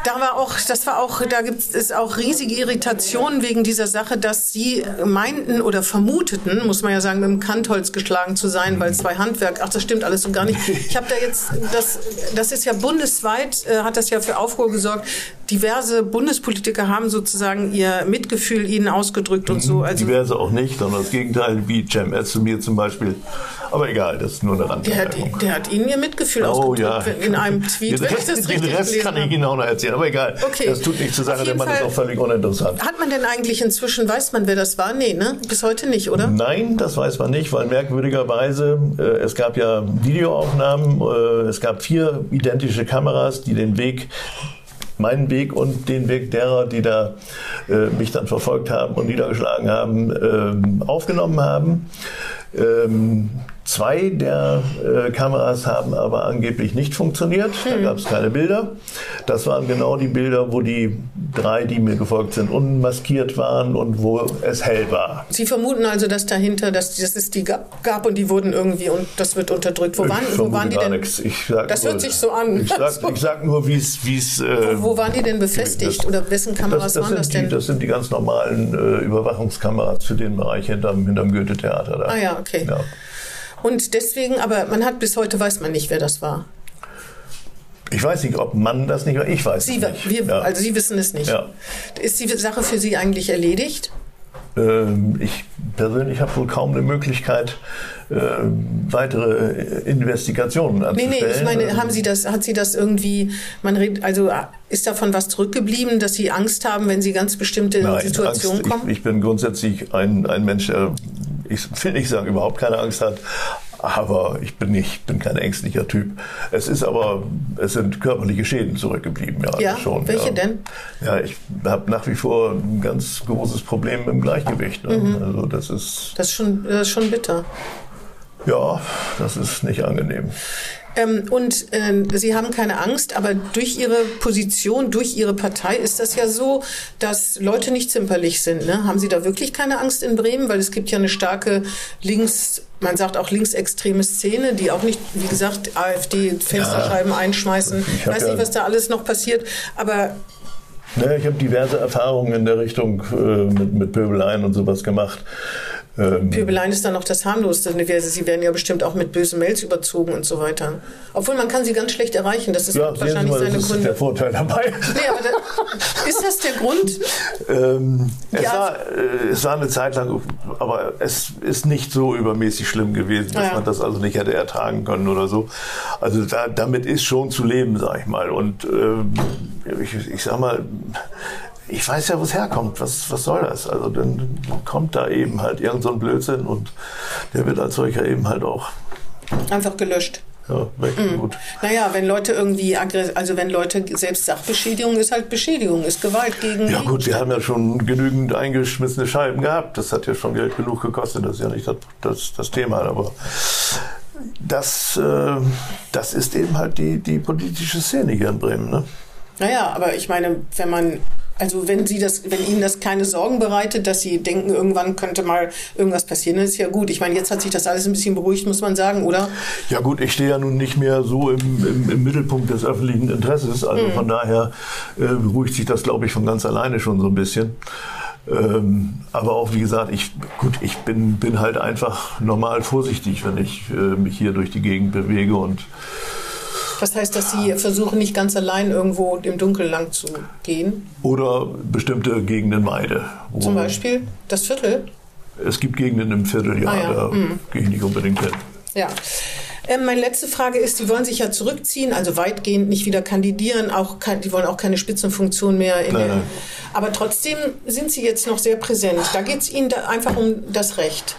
Speaker 2: Da war auch, das war auch, da gibt es auch riesige Irritationen wegen dieser Sache, dass sie meinten oder vermuteten, muss man ja sagen, mit dem Kantholz geschlagen zu sein, weil zwei Handwerk, ach, das stimmt alles so gar nicht. Ich habe da jetzt, das, das ist ja bundesweit, äh, hat das ja für Aufruhr gesorgt. Diverse Bundespolitiker haben sozusagen ihr Mitgefühl ihnen ausgedrückt und so. Also
Speaker 3: Diverse auch nicht, sondern das Gegenteil, wie Cem zu mir zum Beispiel. Aber egal, das ist nur eine
Speaker 2: der hat,
Speaker 3: Randbemerkung.
Speaker 2: der hat ihnen ihr Mitgefühl
Speaker 3: Oh
Speaker 2: ausgedrückt
Speaker 3: ja.
Speaker 2: in einem [laughs] Tweet,
Speaker 3: Den
Speaker 2: wenn ich
Speaker 3: Rest,
Speaker 2: das
Speaker 3: den
Speaker 2: richtig
Speaker 3: Rest
Speaker 2: gelesen
Speaker 3: kann ich. Ihnen auch noch erzählen, aber egal.
Speaker 2: Okay.
Speaker 3: Das tut nichts zur Sache, der
Speaker 2: jeden
Speaker 3: Mann ist
Speaker 2: Fall-
Speaker 3: auch völlig uninteressant.
Speaker 2: Hat man denn eigentlich inzwischen, weiß man, wer das war? Nee, ne? Bis heute nicht, oder?
Speaker 3: Nein, das weiß man nicht, weil merkwürdigerweise, äh, es gab ja Videoaufnahmen, äh, es gab vier identische Kameras, die den Weg meinen Weg und den Weg derer, die da äh, mich dann verfolgt haben und niedergeschlagen haben, ähm, aufgenommen haben. Ähm, zwei der äh, Kameras haben aber angeblich nicht funktioniert. Da gab es keine Bilder. Das waren genau die Bilder, wo die drei, die mir gefolgt sind, unmaskiert waren und wo es hell war.
Speaker 2: Sie vermuten also, dass dahinter, dass, dass es die gab und die wurden irgendwie und das wird unterdrückt. Wo waren, wo waren die denn? das hört sich so an.
Speaker 3: Ich sag, ich sag nur, wie es. Äh,
Speaker 2: wo, wo, waren die denn befestigt
Speaker 3: das,
Speaker 2: oder wessen Kameras
Speaker 3: das, das
Speaker 2: waren das
Speaker 3: denn?
Speaker 2: Die,
Speaker 3: das sind die ganz normalen äh, Überwachungskameras für den Bereich hinterm, hinterm Goethe-Theater.
Speaker 2: Ah ja, okay. Ja. Und deswegen, aber man hat bis heute weiß man nicht, wer das war.
Speaker 3: Ich weiß nicht, ob man das nicht, ich weiß
Speaker 2: Sie,
Speaker 3: es nicht.
Speaker 2: Wir,
Speaker 3: ja.
Speaker 2: Also Sie wissen es nicht.
Speaker 3: Ja.
Speaker 2: Ist die Sache für Sie eigentlich erledigt?
Speaker 3: Ähm, ich persönlich habe wohl kaum eine Möglichkeit, äh, weitere Investigationen anzustellen.
Speaker 2: Nee, nee, ich meine, haben Sie das, hat Sie das irgendwie, man redet, also ist davon was zurückgeblieben, dass Sie Angst haben, wenn Sie ganz bestimmte
Speaker 3: Nein,
Speaker 2: Situationen
Speaker 3: Angst,
Speaker 2: kommen?
Speaker 3: Ich, ich bin grundsätzlich ein, ein Mensch, der ich will nicht sagen, überhaupt keine Angst hat, aber ich bin nicht, bin kein ängstlicher Typ. Es ist aber, es sind körperliche Schäden zurückgeblieben, ja,
Speaker 2: ja
Speaker 3: schon.
Speaker 2: Welche
Speaker 3: ja.
Speaker 2: denn?
Speaker 3: Ja, ich habe nach wie vor ein ganz großes Problem im Gleichgewicht. Ne? Mhm. Also das ist.
Speaker 2: Das ist schon, das ist schon bitter.
Speaker 3: Ja, das ist nicht angenehm.
Speaker 2: Ähm, und äh, Sie haben keine Angst, aber durch Ihre Position, durch Ihre Partei ist das ja so, dass Leute nicht zimperlich sind. Ne? Haben Sie da wirklich keine Angst in Bremen? Weil es gibt ja eine starke links, man sagt auch linksextreme Szene, die auch nicht, wie gesagt, AfD Fensterscheiben ja. einschmeißen. Ich weiß nicht, was da alles noch passiert, aber
Speaker 3: naja, ich habe diverse Erfahrungen in der Richtung äh, mit, mit Pöbeleien und sowas gemacht.
Speaker 2: Ähm, Pöbeleien ist dann noch das harmloseste. Sie werden ja bestimmt auch mit bösen Mails überzogen und so weiter. Obwohl man kann sie ganz schlecht erreichen. Das ist ja, wahrscheinlich mal, seine
Speaker 3: das
Speaker 2: Gründe.
Speaker 3: ist der Vorteil dabei.
Speaker 2: Nee, aber da, ist das der Grund?
Speaker 3: Ähm, es, ja. war, äh, es war eine Zeit lang, aber es ist nicht so übermäßig schlimm gewesen, dass ja. man das also nicht hätte ertragen können oder so. Also da, damit ist schon zu leben, sag ich mal. Und ähm, ich, ich sag mal, ich weiß ja, wo es herkommt. Was, was soll das? Also dann kommt da eben halt irgend so ein Blödsinn und der wird als solcher eben halt auch
Speaker 2: einfach gelöscht.
Speaker 3: Ja, mhm. gut.
Speaker 2: Naja, wenn Leute irgendwie also wenn Leute selbst Sachbeschädigung ist halt Beschädigung, ist Gewalt gegen.
Speaker 3: Ja gut, wir haben ja schon genügend eingeschmissene Scheiben gehabt. Das hat ja schon Geld genug gekostet, das ist ja nicht das, das, das Thema, aber das, äh, das ist eben halt die, die politische Szene hier in Bremen. Ne?
Speaker 2: Naja, aber ich meine, wenn man also wenn Sie das, wenn Ihnen das keine Sorgen bereitet, dass Sie denken, irgendwann könnte mal irgendwas passieren, ist ja gut. Ich meine, jetzt hat sich das alles ein bisschen beruhigt, muss man sagen, oder?
Speaker 3: Ja gut, ich stehe ja nun nicht mehr so im, im, im Mittelpunkt des öffentlichen Interesses. Also mhm. von daher äh, beruhigt sich das, glaube ich, von ganz alleine schon so ein bisschen. Ähm, aber auch wie gesagt, ich gut, ich bin bin halt einfach normal vorsichtig, wenn ich äh, mich hier durch die Gegend bewege und
Speaker 2: was heißt, dass Sie versuchen, nicht ganz allein irgendwo im Dunkeln lang zu gehen?
Speaker 3: Oder bestimmte Gegenden meide.
Speaker 2: Zum Beispiel das Viertel?
Speaker 3: Es gibt Gegenden im Viertel, ja, ah, ja. da mhm. gehe ich nicht unbedingt hin.
Speaker 2: Ja. Ähm, meine letzte Frage ist, Sie wollen sich ja zurückziehen, also weitgehend nicht wieder kandidieren, auch kein, die wollen auch keine Spitzenfunktion mehr. In nein, der, nein. Aber trotzdem sind Sie jetzt noch sehr präsent. Da geht es Ihnen einfach um das Recht.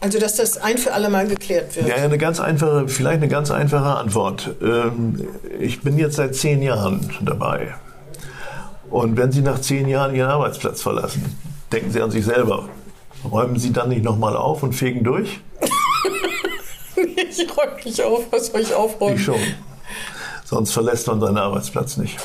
Speaker 2: Also, dass das ein für alle Mal geklärt wird.
Speaker 3: Ja, eine ganz einfache, vielleicht eine ganz einfache Antwort. Ähm, ich bin jetzt seit zehn Jahren dabei. Und wenn Sie nach zehn Jahren Ihren Arbeitsplatz verlassen, denken Sie an sich selber. Räumen Sie dann nicht nochmal auf und fegen durch?
Speaker 2: ich räume nicht auf. Was soll ich aufräumen?
Speaker 3: Ich schon. Sonst verlässt man seinen Arbeitsplatz nicht.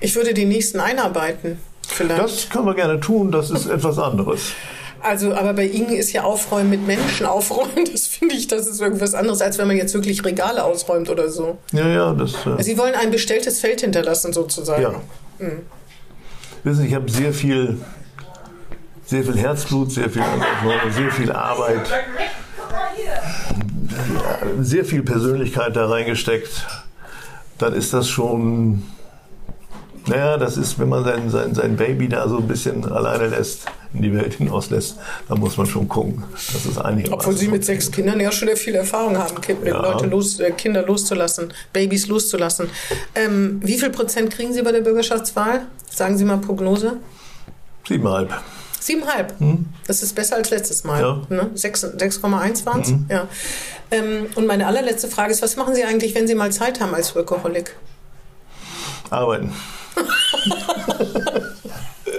Speaker 2: Ich würde die nächsten einarbeiten. Vielleicht.
Speaker 3: Das können wir gerne tun. Das ist etwas anderes.
Speaker 2: Also, aber bei Ihnen ist ja Aufräumen mit Menschen aufräumen. [laughs] Das finde ich, das ist irgendwas anderes, als wenn man jetzt wirklich Regale ausräumt oder so.
Speaker 3: Ja, ja, das.
Speaker 2: Äh Sie wollen ein bestelltes Feld hinterlassen, sozusagen.
Speaker 3: Ja. Mhm. Wissen Sie, ich habe sehr viel, sehr viel Herzblut, sehr viel sehr viel Arbeit, sehr viel Persönlichkeit da reingesteckt. Dann ist das schon naja, das ist, wenn man sein, sein, sein Baby da so ein bisschen alleine lässt, in die Welt hinauslässt, dann muss man schon gucken. Das ist einigermaßen.
Speaker 2: Obwohl Sie mit sechs Kindern ja schon viel Erfahrung haben, ja. Leute los, äh, Kinder loszulassen, Babys loszulassen. Ähm, wie viel Prozent kriegen Sie bei der Bürgerschaftswahl? Sagen Sie mal Prognose.
Speaker 3: Siebeneinhalb.
Speaker 2: Siebeneinhalb. Hm. Das ist besser als letztes Mal. Ja. Ne? 6,1 waren es. Mhm. Ja. Ähm, und meine allerletzte Frage ist, was machen Sie eigentlich, wenn Sie mal Zeit haben als Workaholic?
Speaker 3: Arbeiten. [laughs]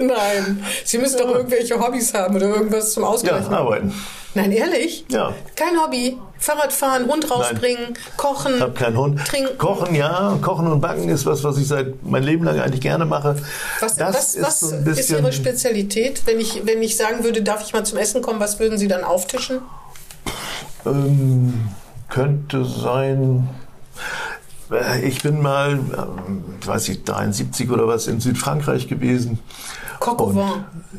Speaker 2: Nein, Sie müssen doch irgendwelche Hobbys haben oder irgendwas zum
Speaker 3: Ja,
Speaker 2: Ausgleich.
Speaker 3: arbeiten.
Speaker 2: Nein, ehrlich?
Speaker 3: Ja.
Speaker 2: Kein Hobby. Fahrradfahren, Hund rausbringen, kochen.
Speaker 3: Ich habe keinen Hund.
Speaker 2: Trinken.
Speaker 3: Kochen, ja. Kochen und Backen ist was, was ich seit mein Leben lang eigentlich gerne mache.
Speaker 2: Was,
Speaker 3: das
Speaker 2: was,
Speaker 3: ist
Speaker 2: was
Speaker 3: so ein
Speaker 2: ist
Speaker 3: bisschen.
Speaker 2: Ihre Spezialität? Wenn ich, wenn ich sagen würde, darf ich mal zum Essen kommen, was würden Sie dann auftischen?
Speaker 3: ähm, könnte sein. Äh, Ich bin mal, ähm, weiß ich, 73 oder was in Südfrankreich gewesen.
Speaker 2: Coq.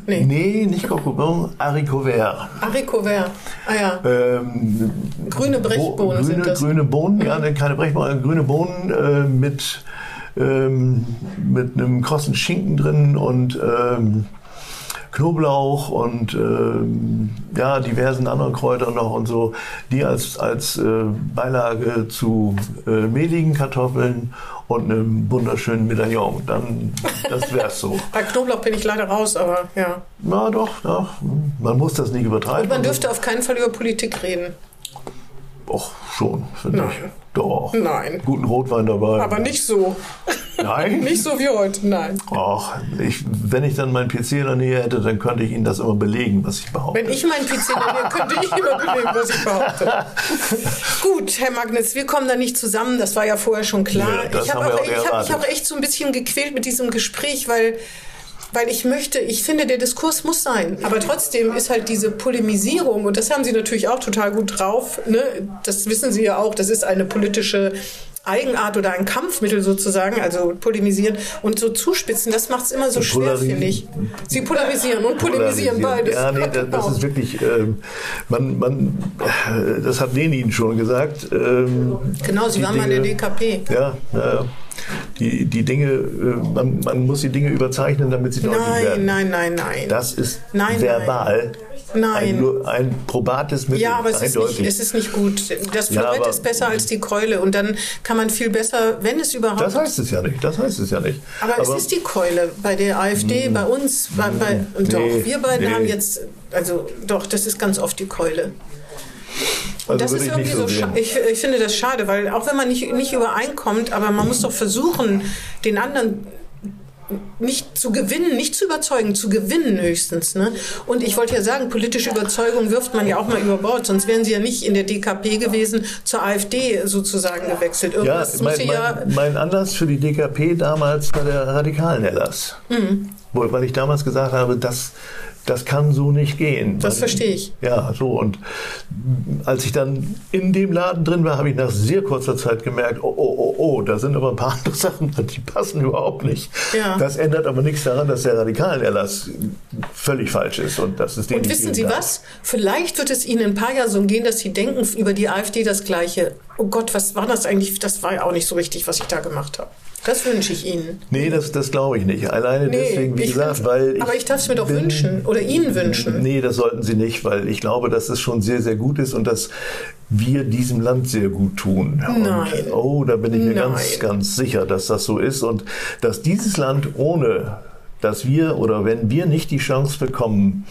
Speaker 2: Nee.
Speaker 3: Nee, nicht Coq au vin, Haricot vert.
Speaker 2: Haricot vert. Ah ja.
Speaker 3: Ähm,
Speaker 2: Grüne Brechbohnen
Speaker 3: Bo-
Speaker 2: sind
Speaker 3: grüne,
Speaker 2: das.
Speaker 3: Grüne Bohnen, ja, ne, keine Brechbohnen, grüne Bohnen äh, mit, ähm, mit einem krossen Schinken drin und ähm, Knoblauch und ähm, ja, diversen anderen Kräutern noch und so, die als, als äh, Beilage zu äh, mehligen Kartoffeln und einem wunderschönen Medaillon. Dann, das wär's so. [laughs]
Speaker 2: Bei Knoblauch bin ich leider raus, aber ja.
Speaker 3: Na doch, doch, man muss das nicht übertreiben.
Speaker 2: Und man dürfte auf keinen Fall über Politik reden.
Speaker 3: Och, schon, finde ich. Doch.
Speaker 2: Nein.
Speaker 3: Guten Rotwein dabei.
Speaker 2: Aber nicht so.
Speaker 3: Nein? [laughs]
Speaker 2: Nicht so wie heute, nein.
Speaker 3: Och, ich, wenn ich dann meinen PC in der Nähe hätte, dann könnte ich Ihnen das immer belegen, was ich behaupte.
Speaker 2: Wenn ich meinen PC nehme, könnte ich immer belegen, was ich behaupte. [laughs] Gut, Herr Magnitz, wir kommen da nicht zusammen. Das war ja vorher schon klar.
Speaker 3: Ja,
Speaker 2: ich habe auch,
Speaker 3: auch
Speaker 2: ich hab, ich
Speaker 3: erwartet.
Speaker 2: hab echt so ein bisschen gequält mit diesem Gespräch, weil, weil ich möchte, ich finde, der Diskurs muss sein. Aber trotzdem ist halt diese Polemisierung, und das haben Sie natürlich auch total gut drauf, ne? das wissen Sie ja auch, das ist eine politische Eigenart oder ein Kampfmittel sozusagen, also polemisieren und so zuspitzen, das macht es immer so schwer,
Speaker 3: polarisieren.
Speaker 2: finde ich. Sie polarisieren und polemisieren beides.
Speaker 3: Ja, nee, das, das ist wirklich, ähm, man, man, das hat Lenin schon gesagt. Ähm,
Speaker 2: Genau, Sie waren mal in der DKP.
Speaker 3: Ja, ja. Die, die Dinge, äh, man, man muss die Dinge überzeichnen, damit sie deutlich
Speaker 2: Nein,
Speaker 3: werden.
Speaker 2: nein, nein, nein.
Speaker 3: Das ist
Speaker 2: Nein,
Speaker 3: verbal
Speaker 2: Nein.
Speaker 3: Ein, nur ein probates Mittel.
Speaker 2: ja, aber es ist, nicht, es ist nicht gut. Das
Speaker 3: Ja,
Speaker 2: Florett
Speaker 3: aber-
Speaker 2: ist besser als die Keule und dann kann man viel besser, wenn es überhaupt.
Speaker 3: das heißt es ja nicht. Das heißt es ja nicht.
Speaker 2: aber, es ist die Keule bei der AfD, bei uns, bei, bei, doch,
Speaker 3: nee,
Speaker 2: wir beiden
Speaker 3: nee.
Speaker 2: haben jetzt, also doch, das ist ganz oft die Keule.
Speaker 3: Also
Speaker 2: das ist
Speaker 3: ich
Speaker 2: irgendwie so,
Speaker 3: so
Speaker 2: ich, ich finde das schade, weil auch wenn man nicht, nicht übereinkommt, aber man muss doch versuchen, den anderen nicht zu gewinnen, nicht zu überzeugen, zu gewinnen höchstens. Ne? Und ich wollte ja sagen, politische Überzeugung wirft man ja auch mal über Bord, sonst wären sie ja nicht in der DKP gewesen, zur AfD sozusagen gewechselt.
Speaker 3: Ja,
Speaker 2: Irgendwas muss
Speaker 3: mein,
Speaker 2: ja.
Speaker 3: mein, mein Anlass für die DKP damals war der radikalen Erlass.
Speaker 2: Mhm.
Speaker 3: Weil ich damals gesagt habe, das, das kann so nicht gehen.
Speaker 2: Das verstehe ich.
Speaker 3: Ja, so. Und als ich dann in dem Laden drin war, habe ich nach sehr kurzer Zeit gemerkt, oh, oh, oh, oh, da sind aber ein paar [laughs] andere Sachen, die passen überhaupt nicht.
Speaker 2: Ja.
Speaker 3: Das ändert aber nichts daran, dass der radikalen Erlass völlig falsch ist. Und, das ist
Speaker 2: Und wissen Sie was? Vielleicht wird es Ihnen in ein paar Jahren so gehen, dass Sie denken über die AfD das Gleiche. Oh Gott, was war das eigentlich? Das war ja auch nicht so richtig, was ich da gemacht habe. Das wünsche ich Ihnen.
Speaker 3: Nee, das, das glaube ich nicht. Alleine deswegen, wie gesagt, weil ich
Speaker 2: aber ich darf es mir doch
Speaker 3: bin-
Speaker 2: wünschen oder Ihnen wünschen.
Speaker 3: Nee, das sollten Sie nicht, weil ich glaube, dass es schon sehr, sehr gut ist und dass wir diesem Land sehr gut tun.
Speaker 2: Nein.
Speaker 3: Und, oh, da bin ich mir ganz,
Speaker 2: Nein.
Speaker 3: ganz sicher, dass das so ist und dass dieses Land ohne dass wir oder wenn wir nicht die Chance bekommen,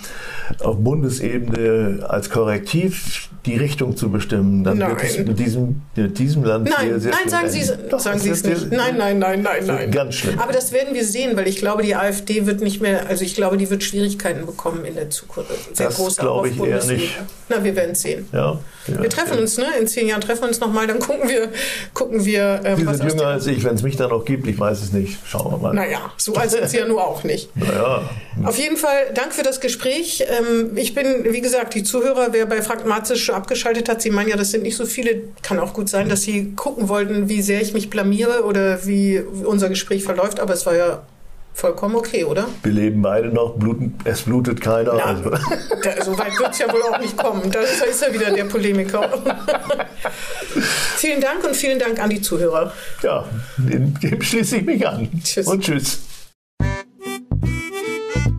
Speaker 3: auf Bundesebene als Korrektiv die Richtung zu bestimmen, dann wird es
Speaker 2: Nein.
Speaker 3: mit diesem, mit diesem Land
Speaker 2: Nein,
Speaker 3: sehr, sehr
Speaker 2: nein, sagen Sie.
Speaker 3: Doch,
Speaker 2: sagen Sie es nicht. Nein, nein, nein, nein, nein.
Speaker 3: Ganz schlimm.
Speaker 2: Aber das werden wir sehen, weil ich glaube, die AfD wird nicht mehr, also ich glaube, die wird Schwierigkeiten bekommen in der Zukunft. Sehr
Speaker 3: Das glaube ich eher nicht.
Speaker 2: Na, wir werden es sehen.
Speaker 3: Ja, ja,
Speaker 2: Wir treffen
Speaker 3: ja.
Speaker 2: uns, ne? In zehn Jahren treffen wir uns nochmal, dann gucken wir, gucken wir, ähm,
Speaker 3: Sie
Speaker 2: was
Speaker 3: sind jünger als ich, wenn es mich da noch gibt, ich weiß es nicht. Schauen wir mal.
Speaker 2: Naja, so alt sind Sie ja nur auch nicht.
Speaker 3: Naja,
Speaker 2: Auf jeden Fall, Dank für das Gespräch. Ähm, ich bin, wie gesagt, die Zuhörer, wer bei schon abgeschaltet hat, Sie meinen ja, das sind nicht so viele. Kann auch gut sein, dass Sie gucken wollten, wie sehr ich mich blamiere oder wie unser Gespräch verläuft, aber es war ja vollkommen okay, oder?
Speaker 3: wir leben beide noch, bluten, es blutet keiner.
Speaker 2: Ja.
Speaker 3: Also, [laughs]
Speaker 2: Da, so weit wird es ja wohl auch nicht kommen. Da ist, da ist ja wieder der Polemiker. [laughs] vielen Dank und vielen Dank an die Zuhörer.
Speaker 3: ja, dem, dem schließe ich mich an.
Speaker 2: Tschüss.
Speaker 3: Und tschüss.